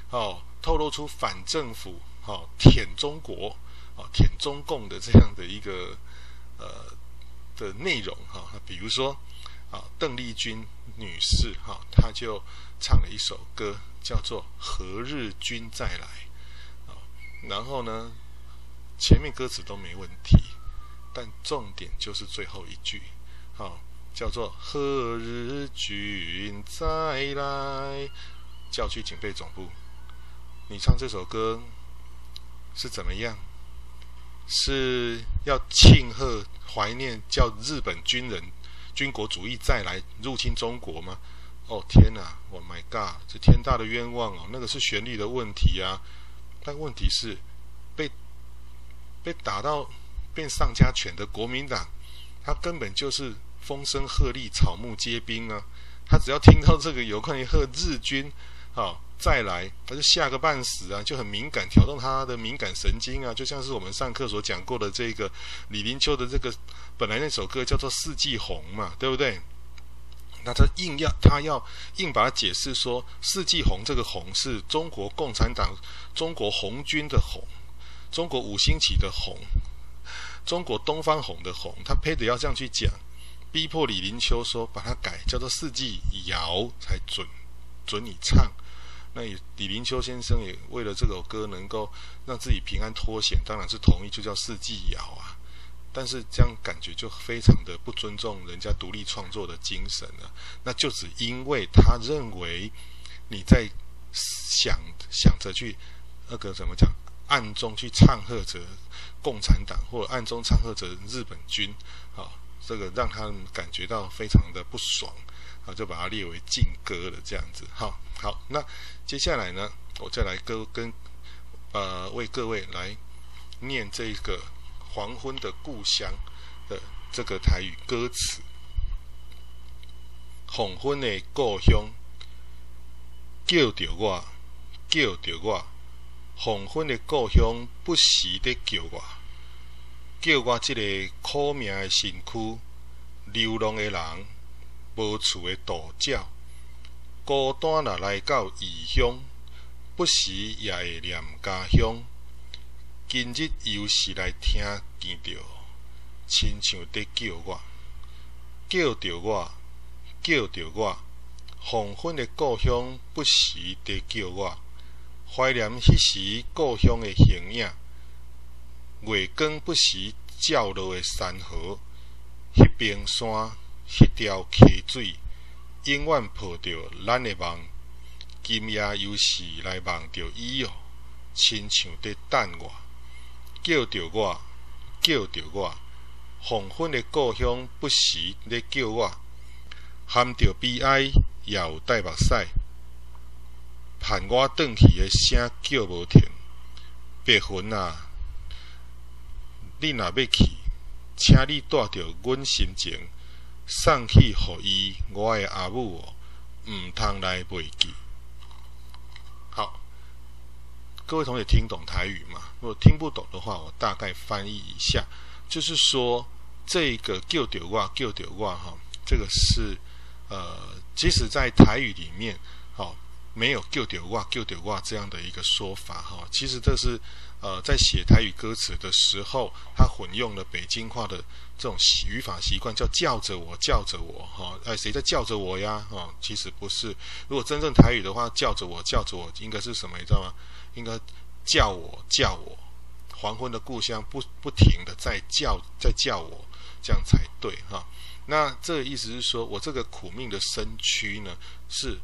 哦透露出反政府哦舔中国哦舔中共的这样的一个呃的内容哈，比如说。啊，邓丽君女士哈，她就唱了一首歌，叫做《何日君再来》啊。然后呢，前面歌词都没问题，但重点就是最后一句，啊，叫做“何日君再来”，叫去警备总部。你唱这首歌是怎么样？是要庆贺、怀念叫日本军人？军国主义再来入侵中国吗？哦天哪！Oh my God！这天大的冤枉哦！那个是旋律的问题啊。但问题是被打到变丧家犬的国民党，他根本就是风声鹤唳、草木皆兵啊！他只要听到这个有关于和日军啊、再来，他就吓个半死啊，就很敏感，挑动他的敏感神经啊，就像是我们上课所讲过的这个李林秋的这个。本来那首歌叫做《四季红》嘛，对不对？那他硬要他要硬把它解释说，《四季红》这个“红”是中国共产党、中国红军的“红”，中国五星旗的“红”，中国东方红的“红”。他非得要这样去讲，逼迫李林秋说把它改叫做“四季谣”才准准你唱。那李林秋先生也为了这首歌能够让自己平安脱险，当然是同意就叫“四季谣”啊。但是这样感觉就非常的不尊重人家独立创作的精神了。那就只因为他认为你在想想着去那个怎么讲，暗中去唱和着共产党，或者暗中唱和着日本军，啊，这个让他们感觉到非常的不爽，啊，就把它列为禁歌了。这样子，好，好，那接下来呢，我再来跟跟呃为各位来念这个。黄昏的故乡的这个台语歌词，黄昏的故乡叫着我，叫着我，黄昏的故乡不时地叫我，叫我这个苦命的身躯，流浪的人，无厝的独鸟，孤单若来到异乡，不时也会念家乡。今日又是来听见着，亲像在叫我，叫着我，叫着我。黄昏的故乡不时地叫我，怀念迄时故乡的形影。月光不时照落的山河，迄冰山，迄条溪水，永远抱着咱的梦。今夜又是来梦着伊哦，亲像在等我。叫着我，叫着我，黄昏的故乡不时咧叫我，含着悲哀也有带目屎，盼我转去的声叫无停。白云啊，你若要去，请你带着阮心情送去予伊，我的阿母哦，毋通来袂记。好。各位同学听懂台语吗？如果听不懂的话，我大概翻译一下，就是说这个“叫着我，叫着我”哈，这个是呃，即使在台语里面，哈，没有“叫着我，叫着我”这样的一个说法哈。其实这是呃，在写台语歌词的时候，他混用了北京话的这种语法习惯，叫“叫着我，叫着我”哈。哎，谁在叫着我呀？哈，其实不是。如果真正台语的话，“叫着我，叫着我”应该是什么？你知道吗？应该叫我叫我，黄昏的故乡不不停的在叫在叫我，这样才对哈。那这个意思是说，我这个苦命的身躯呢，是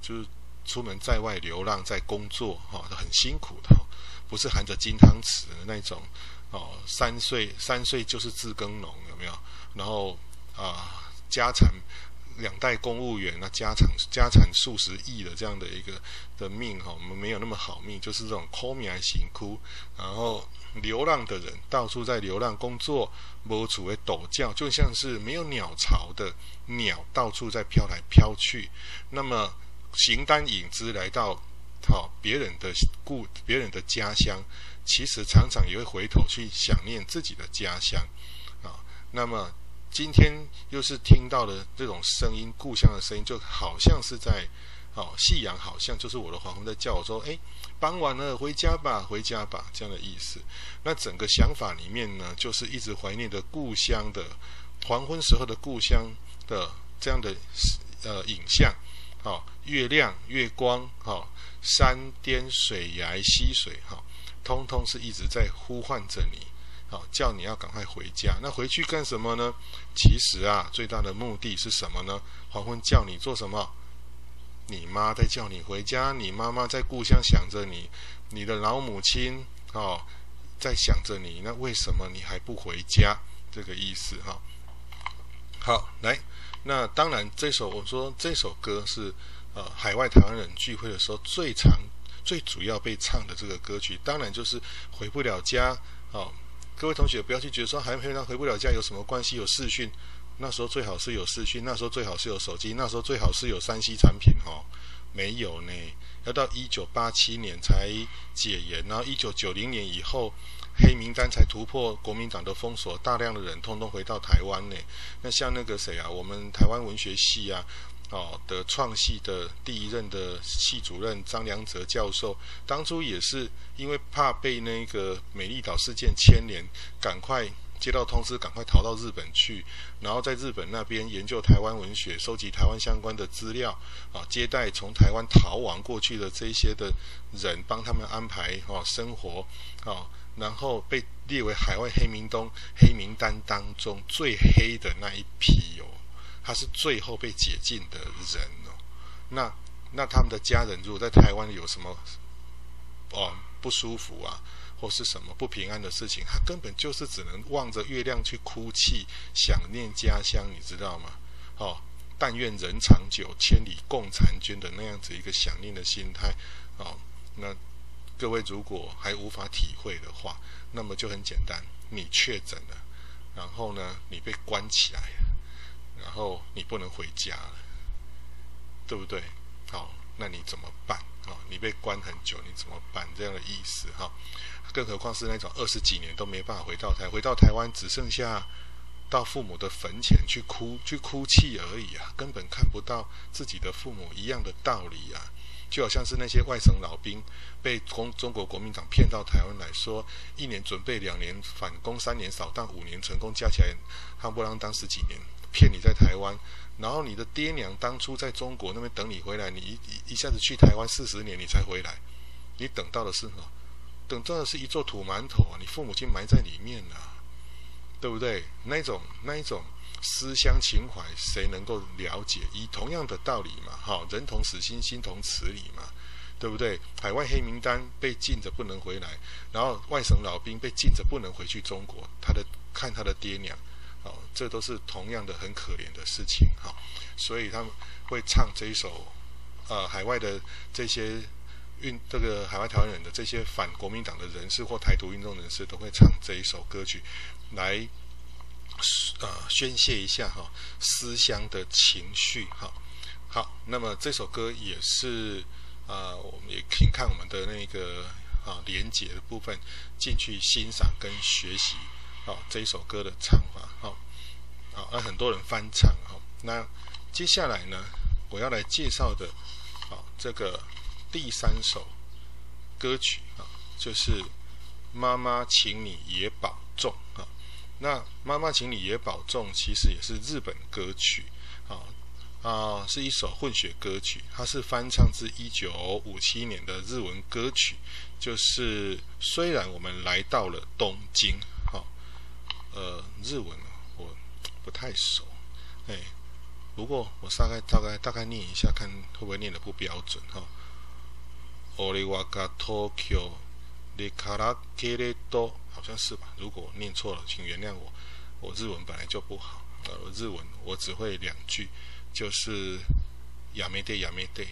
就是出门在外流浪，在工作哈，很辛苦的，不是含着金汤匙的那种哦。三岁三岁就是自耕农有没有？然后啊，家产两代公务员那家产家产数十亿的这样的一个的命哈，我们没有那么好命，就是这种抠米还辛苦，然后流浪的人到处在流浪工作，无处为陡叫，就像是没有鸟巢的鸟到处在飘来飘去。那么形单影只来到好别人的故别人的家乡，其实常常也会回头去想念自己的家乡啊。那么。今天又是听到了这种声音，故乡的声音，就好像是在，哦，夕阳好像就是我的黄昏在叫我说，哎，傍晚了，回家吧，回家吧，这样的意思。那整个想法里面呢，就是一直怀念的故乡的黄昏时候的故乡的这样的呃影像，哦，月亮、月光，哦，山巅、水崖、溪水，哈、哦，通通是一直在呼唤着你。好，叫你要赶快回家。那回去干什么呢？其实啊，最大的目的是什么呢？黄昏叫你做什么？你妈在叫你回家，你妈妈在故乡想着你，你的老母亲哦，在想着你。那为什么你还不回家？这个意思哈。好，来，那当然，这首我说这首歌是呃海外台湾人聚会的时候最常、最主要被唱的这个歌曲，当然就是回不了家哦。各位同学，不要去觉得说还回回不了家有什么关系？有视讯，那时候最好是有视讯，那时候最好是有手机，那时候最好是有三 C 产品哦。没有呢，要到一九八七年才解严，然后一九九零年以后黑名单才突破国民党的封锁，大量的人通通回到台湾呢。那像那个谁啊，我们台湾文学系啊。哦，的创系的第一任的系主任张良哲教授，当初也是因为怕被那个美丽岛事件牵连，赶快接到通知，赶快逃到日本去，然后在日本那边研究台湾文学，收集台湾相关的资料，啊，接待从台湾逃亡过去的这一些的人，帮他们安排哦生活，啊，然后被列为海外黑名单黑名单当中最黑的那一批哦。他是最后被解禁的人哦，那那他们的家人如果在台湾有什么哦不舒服啊，或是什么不平安的事情，他根本就是只能望着月亮去哭泣，想念家乡，你知道吗？哦，但愿人长久，千里共婵娟的那样子一个想念的心态哦。那各位如果还无法体会的话，那么就很简单，你确诊了，然后呢，你被关起来了。然后你不能回家了，对不对？好，那你怎么办？啊，你被关很久，你怎么办？这样的意思哈。更何况是那种二十几年都没办法回到台，回到台湾只剩下到父母的坟前去哭、去哭泣而已啊，根本看不到自己的父母一样的道理啊。就好像是那些外省老兵被中中国国民党骗到台湾来说，一年准备，两年反攻，三年扫荡，五年成功，加起来夯不啷当十几年。骗你在台湾，然后你的爹娘当初在中国那边等你回来，你一一下子去台湾四十年你才回来，你等到的是什么？等到的是一座土馒头啊！你父母亲埋在里面了，对不对？那种那一种思乡情怀，谁能够了解？以同样的道理嘛，哈，人同此心，心同此理嘛，对不对？海外黑名单被禁着不能回来，然后外省老兵被禁着不能回去中国，他的看他的爹娘。哦，这都是同样的很可怜的事情哈、所以他们会唱这一首，呃，海外的这些运这个海外台湾人的这些反国民党的人士或台独运动人士都会唱这一首歌曲，来呃宣泄一下哈、思乡的情绪哈、好，那么这首歌也是呃，我们也请看我们的那个啊连结的部分进去欣赏跟学习。啊、这一首歌的唱法，好、哦，啊，很多人翻唱，哈、那接下来呢，我要来介绍的，啊、这个第三首歌曲啊、就是《妈妈，请你也保重》啊、那《妈妈，请你也保重》其实也是日本歌曲，啊、啊，是一首混血歌曲，它是翻唱自一九五七年的日文歌曲，就是虽然我们来到了东京。呃，日文我不太熟，哎，不过我大概大概大概念一下，看会不会念的不标准哈。利瓦嘎东京里卡拉给雷多，好像是吧？如果念错了，请原谅我，我日文本来就不好。 呃，日文我只会两句，就是やめてやめて，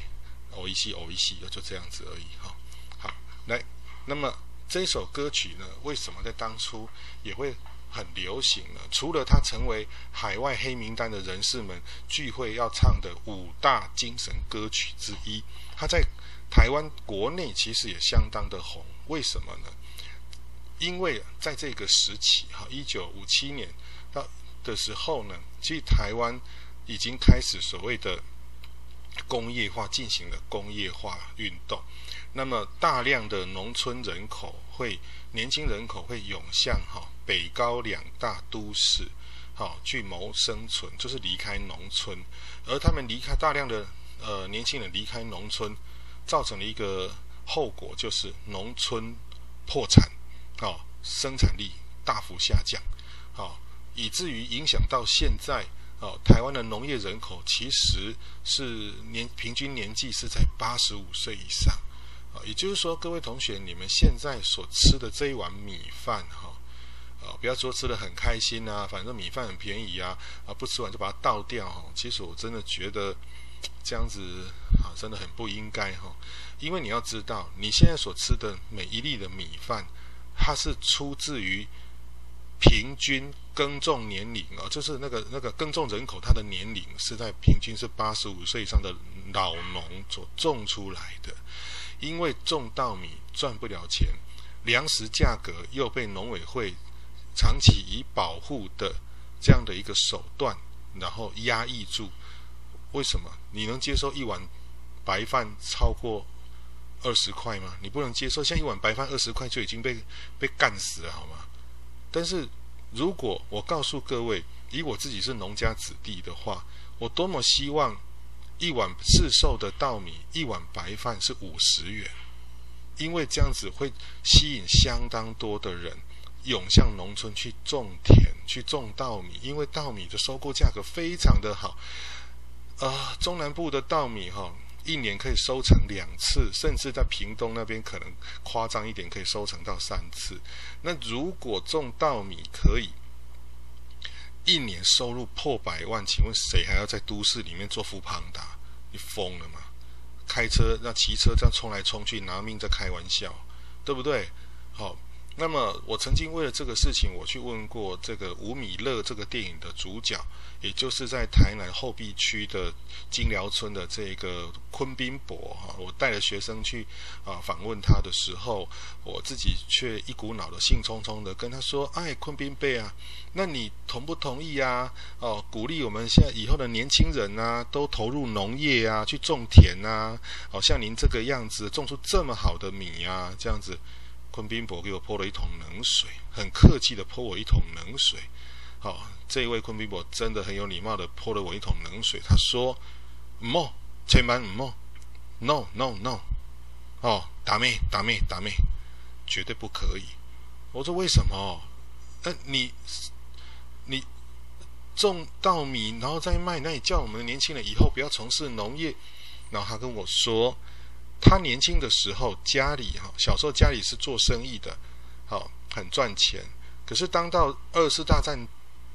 おいしいおいしい，就这样子而已哈。好，来，那么这首歌曲呢，为什么在当初也会很流行呢？除了它成为海外黑名单的人士们聚会要唱的五大精神歌曲之一，它在 台湾国内其实也相当的红。为什么呢？因为在这个时期，哈，一九五七年到的时候呢，其实台湾已经开始所谓的工业化，进行了工业化运动。那么大量的农村人口会，年轻人口会涌向哈北高两大都市，好去谋生存，就是离开农村。而他们离开大量的呃年轻人离开农村，造成了一个后果，就是农村破产。好，生产力大幅下降，好，以至于影响到现在，哦，台湾的农业人口其实是年平均年纪是在八十五岁以上，啊，也就是说，各位同学，你们现在所吃的这一碗米饭，哈，啊，不要说吃得很开心啊，反正米饭很便宜啊，啊，不吃完就把它倒掉，哈，其实我真的觉得这样子啊，真的很不应该，哈，因为你要知道，你现在所吃的每一粒的米饭。它是出自于平均耕种年龄啊，就是那个那个耕种人口，它的年龄是在平均是八十五岁以上的老农所种出来的。因为种稻米赚不了钱，粮食价格又被农委会长期以保护的这样的一个手段，然后压抑住。为什么你能接受一碗白饭超过？二十块吗？你不能接受，像一碗白饭二十块就已经被被干死了，好吗？但是如果我告诉各位，以我自己是农家子弟的话，我多么希望一碗市售的稻米，一碗白饭是五十元，因为这样子会吸引相当多的人涌向农村去种田、去种稻米，因为稻米的收购价格非常的好。啊、中南部的稻米哈。一年可以收成两次，甚至在屏东那边可能夸张一点，可以收成到三次。那如果种稻米可以一年收入破百万，请问谁还要在都市里面做富胖达？你疯了吗？开车那骑车这样冲来冲去，拿命在开玩笑，对不对？好。那么，我曾经为了这个事情，我去问过这个吴米勒这个电影的主角，也就是在台南后壁区的金寮村的这个昆宾伯哈，我带着学生去啊访问他的时候，我自己却一股脑的兴冲冲的跟他说：“哎，昆宾伯啊，那你同不同意啊？哦，鼓励我们现在以后的年轻人啊，都投入农业啊，去种田啊，好像您这个样子，种出这么好的米啊，这样子。”昆宾伯给我泼了一桶冷水，很客气的泼我一桶冷水。好、哦，这位昆宾伯真的很有礼貌的泼了我一桶冷水。他说：“莫，千万莫，no no no，哦，打咩打咩打咩，绝对不可以。”我说：“为什么？那、你你种稻米然后再卖，那你叫我们的年轻人以后不要从事农业？”然后他跟我说。他年轻的时候，家里哈，小时候家里是做生意的，好，很赚钱。可是当到二次大战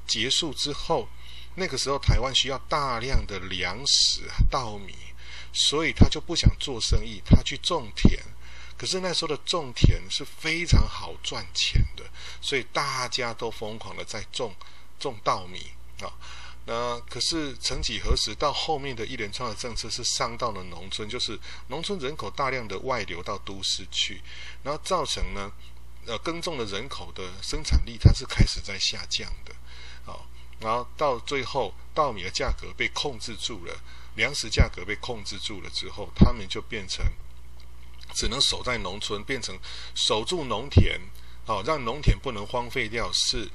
结束之后，那个时候台湾需要大量的粮食稻米，所以他就不想做生意，他去种田。可是那时候的种田是非常好赚钱的，所以大家都疯狂的在种种稻米啊。那可是曾几何时，到后面的一连串的政策是伤到了农村，就是农村人口大量的外流到都市去，然后造成呢，呃，耕种的人口的生产力它是开始在下降的，好，然后到最后稻米的价格被控制住了，粮食价格被控制住了之后，他们就变成只能守在农村，变成守住农田，好，让农田不能荒废掉是。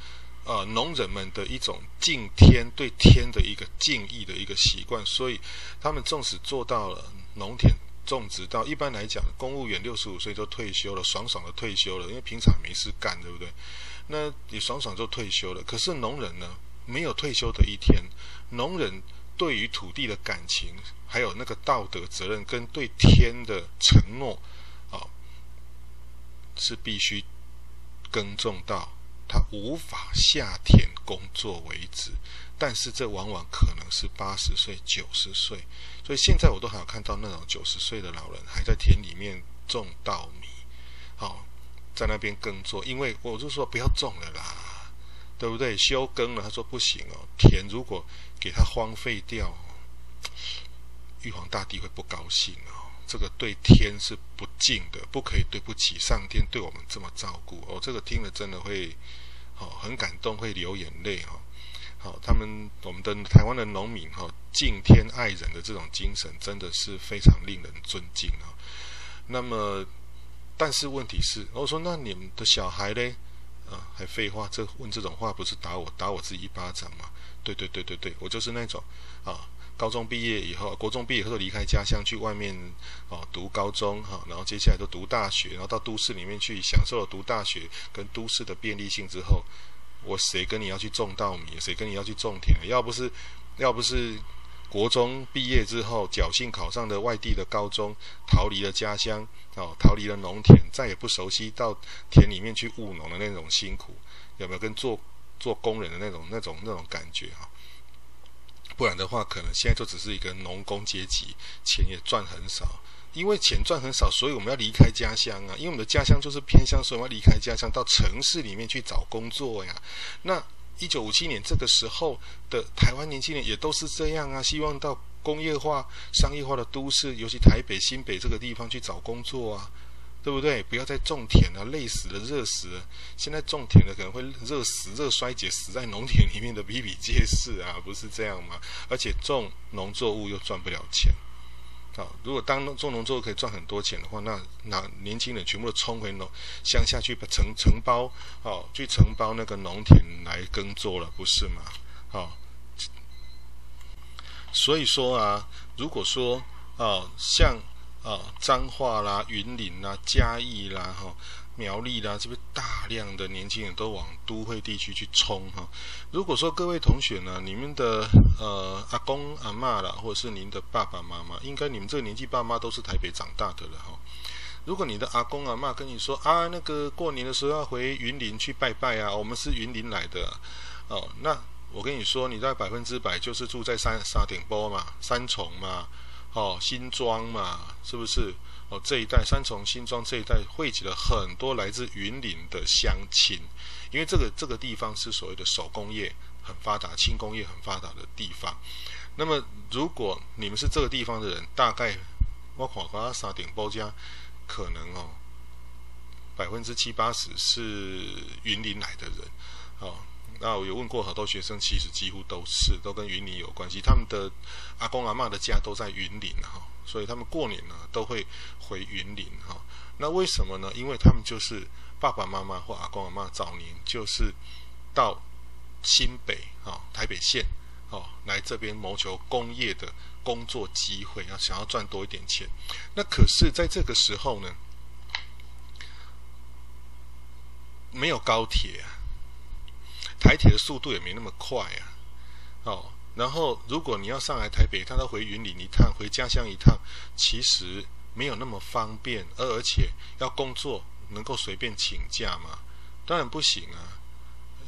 呃，农人们的一种敬天、对天的一个敬意的一个习惯，所以他们纵使做到了农田种植到一般来讲，公务员六十五岁就退休了，爽爽的退休了，因为平常没事干，对不对？那你爽爽就退休了。可是农人呢，没有退休的一天。农人对于土地的感情，还有那个道德责任跟对天的承诺，啊，是必须耕种到。他无法下田工作为止。但是这往往可能是八十岁、九十岁，所以现在我都还有看到那种九十岁的老人还在田里面种稻米，好，在那边耕作。因为我就说不要种了啦，对不对？休耕了，他说不行哦，田如果给他荒废掉，玉皇大帝会不高兴哦。这个对天是不敬的，不可以对不起上天对我们这么照顾哦。这个听了真的会，哦，很感动，会流眼泪哈。好，他们我们的台湾的农民哈，敬天爱人的这种精神真的是非常令人尊敬啊。那么，但是问题是，我说那你们的小孩呢？啊，还废话，这问这种话不是打我打我自己一巴掌吗？对对对对对，我就是那种啊，高中毕业以后，国中毕业以后离开家乡去外面哦读高中哈，然后接下来都读大学，然后到都市里面去享受了读大学跟都市的便利性之后。我谁跟你要去种稻米？谁跟你要去种田？要不是，要不是国中毕业之后侥幸考上的外地的高中，逃离了家乡，哦，逃离了农田，再也不熟悉到田里面去务农的那种辛苦，有没有跟做做工人的那种那种那种感觉啊？不然的话，可能现在就只是一个农工阶级，钱也赚很少。因为钱赚很少，所以我们要离开家乡啊！因为我们的家乡就是偏乡，所以我们要离开家乡到城市里面去找工作呀。那一九五七年这个时候的台湾年轻人也都是这样啊，希望到工业化、商业化的都市，尤其台北、新北这个地方去找工作啊，对不对？不要再种田了，累死了，热死了。现在种田的可能会热死、热衰竭，死在农田里面的比比皆是啊，不是这样吗？而且种农作物又赚不了钱。好，如果当种农作物可以赚很多钱的话，那那年轻人全部都冲回农乡下去承承包，哦，去承包那个农田来耕作了，不是吗？好，所以说啊，如果说啊，像啊彰化啦、云林啦、嘉义啦，哈。苗栗啦，是不是大量的年轻人都往都会地区去冲哈？如果说各位同学呢，你们的呃阿公阿嬷啦，或者是您的爸爸妈妈，应该你们这个年纪爸妈都是台北长大的了哈。如果你的阿公阿嬷跟你说啊，那个过年的时候要回云林去拜拜啊，我们是云林来的哦，那我跟你说，你在百分之百就是住在三沙顶坡嘛，三重嘛，哦，新庄嘛，是不是？哦，这一带三重、新庄这一带汇集了很多来自云林的乡亲，因为这个这个地方是所谓的手工业很发达、轻工业很发达的地方。那么，如果你们是这个地方的人，大概我看看三重埔家可能哦，百分之七八十是云林来的人。哦，那我有问过好多学生，其实几乎都是都跟云林有关系，他们的阿公阿嬷的家都在云林哈。所以他们过年呢都会回云林哈，那为什么呢？因为他们就是爸爸妈妈或阿公阿嬷早年就是到新北哈台北县哦来这边谋求工业的工作机会，要想要赚多一点钱。那可是在这个时候呢，没有高铁，台铁的速度也没那么快啊，哦。然后，如果你要上来台北，他到回云林一趟，回家乡一趟，其实没有那么方便。而而且要工作，能够随便请假吗？当然不行啊，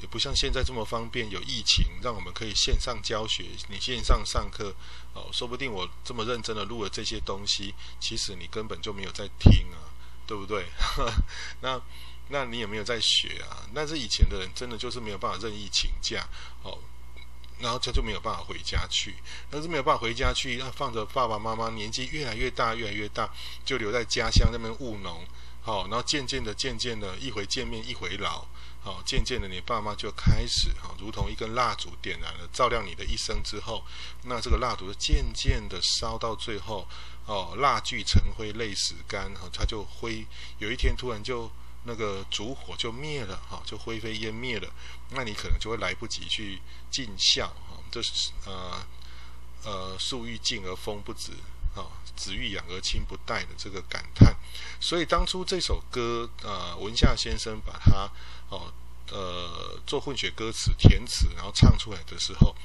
也不像现在这么方便。有疫情，让我们可以线上教学，你线上上课，哦，说不定我这么认真的录了这些东西，其实你根本就没有在听啊，对不对？那那你也没有在学啊？但是以前的人真的就是没有办法任意请假，哦。然后他就没有办法回家去，但是没有办法回家去，那放着爸爸妈妈年纪越来越大，越来越大，就留在家乡那边务农，好，然后渐渐的，渐渐的，一回见面一回老，好，渐渐的，你爸妈就开始，哈，如同一根蜡烛点燃了，照亮你的一生之后，那这个蜡烛就渐渐的烧到最后，哦，蜡炬成灰泪始干，哈，它就灰，有一天突然就。那个烛火就灭了哈，就灰飞烟灭了，那你可能就会来不及去尽孝哈，这是呃呃树欲静而风不止啊，子欲养而亲不待的这个感叹。所以当初这首歌呃文夏先生把它哦呃做混血歌词填词，然后唱出来的时候，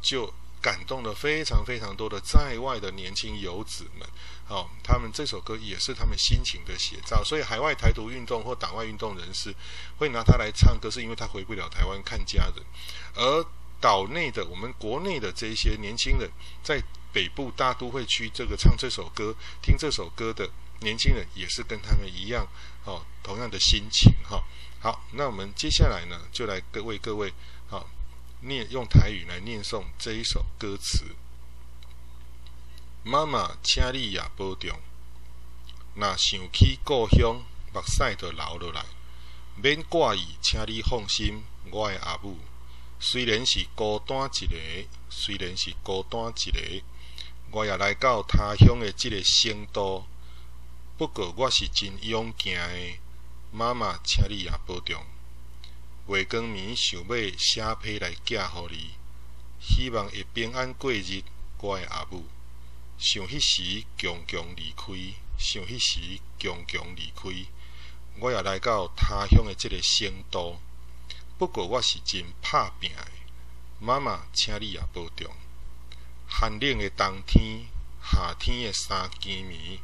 就感动了非常非常多的在外的年轻游子们。哦，他们这首歌也是他们心情的写照，所以海外台独运动或党外运动人士会拿它来唱歌，是因为他回不了台湾看家人。而岛内的我们国内的这一些年轻人，在北部大都会区这个唱这首歌、听这首歌的年轻人，也是跟他们一样，哦，同样的心情哈、哦。好，那我们接下来呢，就来各位各位，好、哦，念用台语来念诵这一首歌词。妈妈，请你也保重。若想起故乡，目屎就流落来。免挂意，请你放心，我的阿母虽然是孤单一个，虽然是孤单一个，我也来到他乡的即个圣都。不过我是真勇敢的。妈妈，请你也保重。月光暝想要写批来寄予你，希望会平安过日。我的阿母。想迄时强强离开，想迄时强强离开，我也来到他乡的这个圣都。不过我是真拍拼的，妈妈，请你也保重。寒冷的冬天，夏天的三更暝，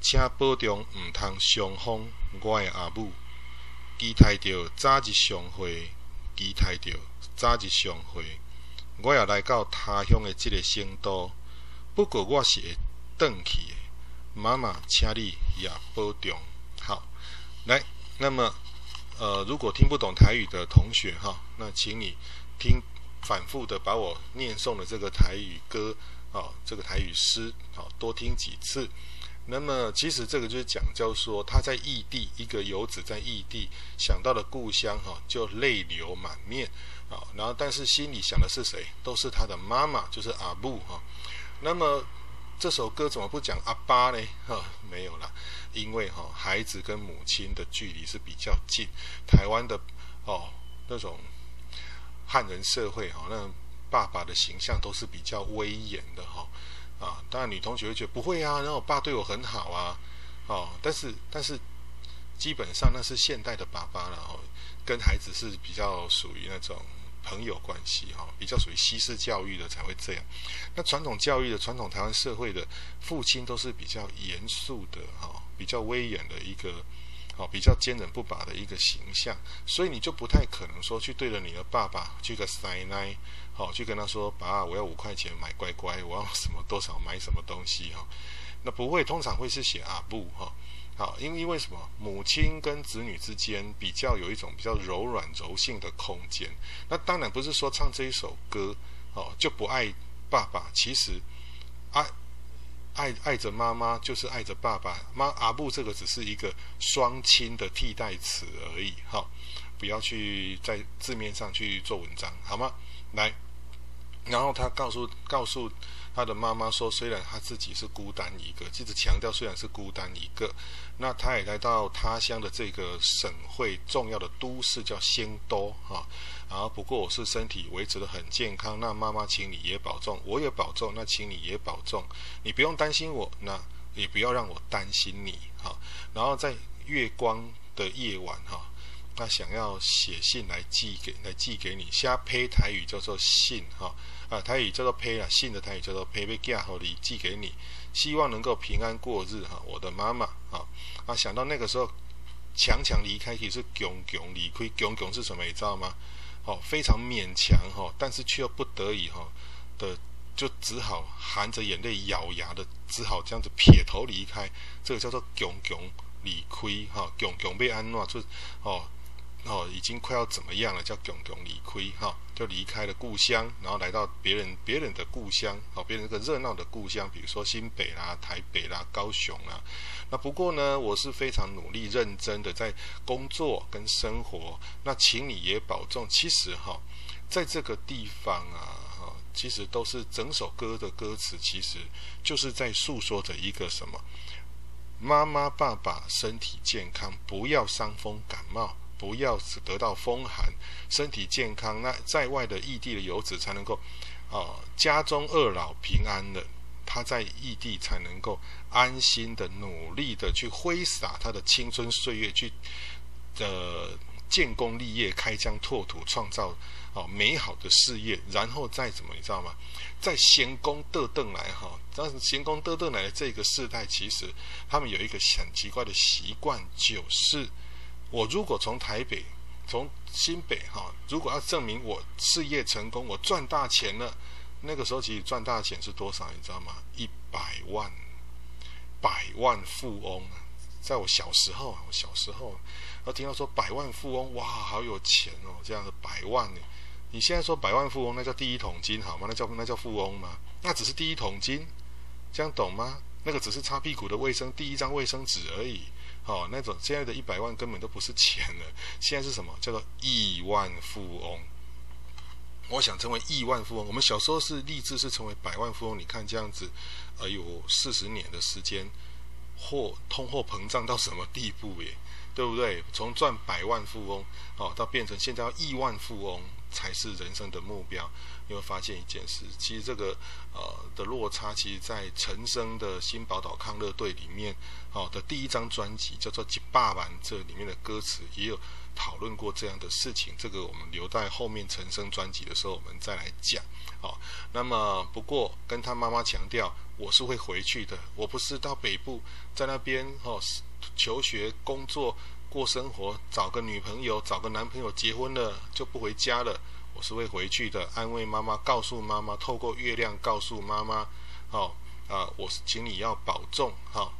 请保重，毋通伤风。我的阿母，期待着早日相会，期待着早日相会，我也来到他乡的这个圣都。不过我是会转去的，妈妈，请你也保重。好，来，那么，呃，如果听不懂台语的同学哈，那请你听反复的把我念诵的这个台语歌啊，这个台语诗啊，多听几次。那么，其实这个就是讲，就是说他在异地，一个游子在异地想到了故乡哈，就泪流满面啊。然后，但是心里想的是谁？都是他的妈妈，就是阿布哈。那么这首歌怎么不讲阿爸呢？哈，没有啦，因为哈孩子跟母亲的距离是比较近。台湾的哦那种汉人社会哈，那爸爸的形象都是比较威严的哈啊。当然女同学会觉得不会啊，然后我爸对我很好啊，哦，但是但是基本上那是现代的爸爸了哦，跟孩子是比较属于那种。朋友关系哈，比较属于西式教育的才会这样。那传统教育的传统台湾社会的父亲都是比较严肃的哈，比较威严的一个，哦，比较坚韧不拔的一个形象。所以你就不太可能说去对着你的爸爸去个塞奶，好去跟他说，爸，我要五块钱买乖乖，我要什么多少买什么东西哈。那不会，通常会是写阿布哈。好，因为因为什么？母亲跟子女之间比较有一种比较柔软柔性的空间。那当然不是说唱这一首歌哦就不爱爸爸。其实爱爱爱着妈妈就是爱着爸爸。妈阿布这个只是一个双亲的替代词而已。哈、不要去在字面上去做文章，好吗？来，然后他告诉告诉。他的妈妈说：“虽然他自己是孤单一个，一直强调虽然是孤单一个，那他也来到他乡的这个省会重要的都市叫仙都哈。然后不过我是身体维持得很健康，那妈妈请你也保重，我也保重，那请你也保重，你不用担心我，那也不要让我担心你哈。然后在月光的夜晚哈，他想要写信来寄给来寄给你，瞎胚台语叫做信哈。”啊，台语叫做胚啊，信的台语叫做胚，被寄好礼寄给你，希望能够平安过日哈。我的妈妈啊，啊，想到那个时候强强离开，其实是强强离开，强强是什么？你知道吗？哦，非常勉强哈，但是却又不得已哈的，就只好含着眼泪咬牙的，只好这样子撇头离开。这个叫做强强离开哈，强强被安诺就哦。哦，已经快要怎么样了？叫囧囧离亏哈，就离开了故乡，然后来到别人别人的故乡，哦，别人这个热闹的故乡，比如说新北啦、台北啦、高雄啦。那不过呢，我是非常努力认真的在工作跟生活。那请你也保重。其实哈，在这个地方啊，哈，其实都是整首歌的歌词，其实就是在诉说着一个什么：妈妈、爸爸身体健康，不要伤风感冒。不要得到风寒，身体健康，那在外的异地的游子才能够，啊、家中二老平安的，他在异地才能够安心的、努力的去挥洒他的青春岁月，去，呃，建功立业、开疆拓土、创造哦美好的事业，然后再怎么你知道吗？在闲工得邓来哈，但是闲工得邓来的这个世代，其实他们有一个很奇怪的习惯，就是我如果从台北、从新北哈，如果要证明我事业成功，我赚大钱了，那个时候其实赚大钱是多少？你知道吗？一百万，百万富翁。在我小时候啊，我小时候，我听到说百万富翁，哇，好有钱哦，这样的百万呢。你现在说百万富翁，那叫第一桶金好吗？那叫那叫富翁吗？那只是第一桶金，这样懂吗？那个只是擦屁股的卫生第一张卫生纸而已。哦，那种现在的一百万根本都不是钱了，现在是什么？叫做亿万富翁。我想成为亿万富翁。我们小时候是立志是成为百万富翁。你看这样子，呃，有四十年的时间。货通货膨胀到什么地步耶？对不对？从赚百万富翁哦，到变成现在要亿万富翁才是人生的目标。你会发现一件事，其实这个呃的落差，其实，在陈升的新宝岛康乐队里面哦的第一张专辑叫做《几霸版》，这里面的歌词也有讨论过这样的事情。这个我们留在后面陈升专辑的时候，我们再来讲。好、哦，那么不过跟他妈妈强调，我是会回去的，我不是到北部在那边哦求学、工作、过生活，找个女朋友、找个男朋友，结婚了就不回家了。我是会回去的，安慰妈妈，告诉妈妈，透过月亮告诉妈妈，哦啊、我是请你要保重哈。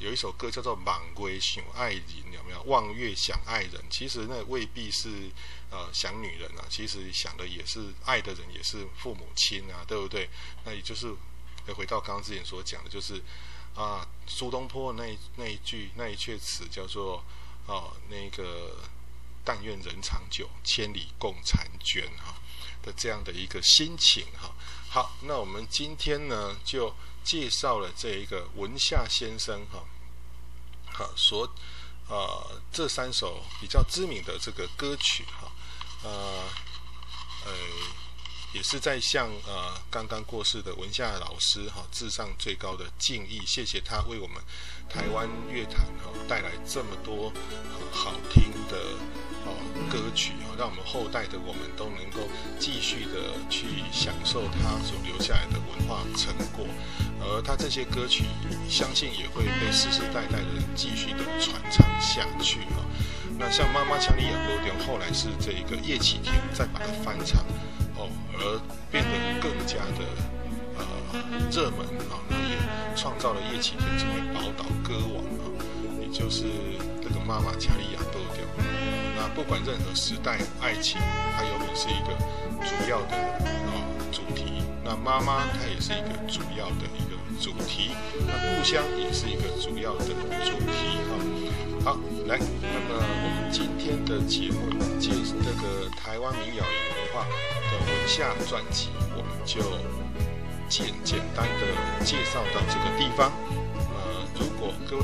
有一首歌叫做《满归想爱人》，有没有？望月想爱人，其实那未必是呃想女人啊，其实想的也是爱的人，也是父母亲啊，对不对？那也就是回到刚刚之前所讲的，就是啊，苏东坡那那一句那一阙词叫做啊，那个但愿人长久，千里共婵娟哈的这样的一个心情哈。好，那我们今天呢就。介绍了这一个文夏先生哈，好所呃这三首比较知名的这个歌曲哈，呃呃也是在向呃刚刚过世的文夏老师哈致上最高的敬意，谢谢他为我们台湾乐坛哈带来这么多好听的。歌曲啊，让我们后代的我们都能够继续的去享受他所留下来的文化成果，而他这些歌曲，相信也会被世世代代的人继续的传唱下去啊。那像《妈妈腔里养多点》，后来是这个叶启田再把它翻唱，而变得更加的呃热门啊，那也创造了叶启田成为宝岛歌王啊，也就是这个《妈妈腔里养多点》。那不管任何时代，爱情它永远是一个主要的啊主题。那妈妈她也是一个主要的一个主题。那故乡也是一个主要的主题啊。好，来，那么我们今天的节目介这个台湾民谣与文化的文夏专辑，我们就简简单的介绍到这个地方。呃，如果各位。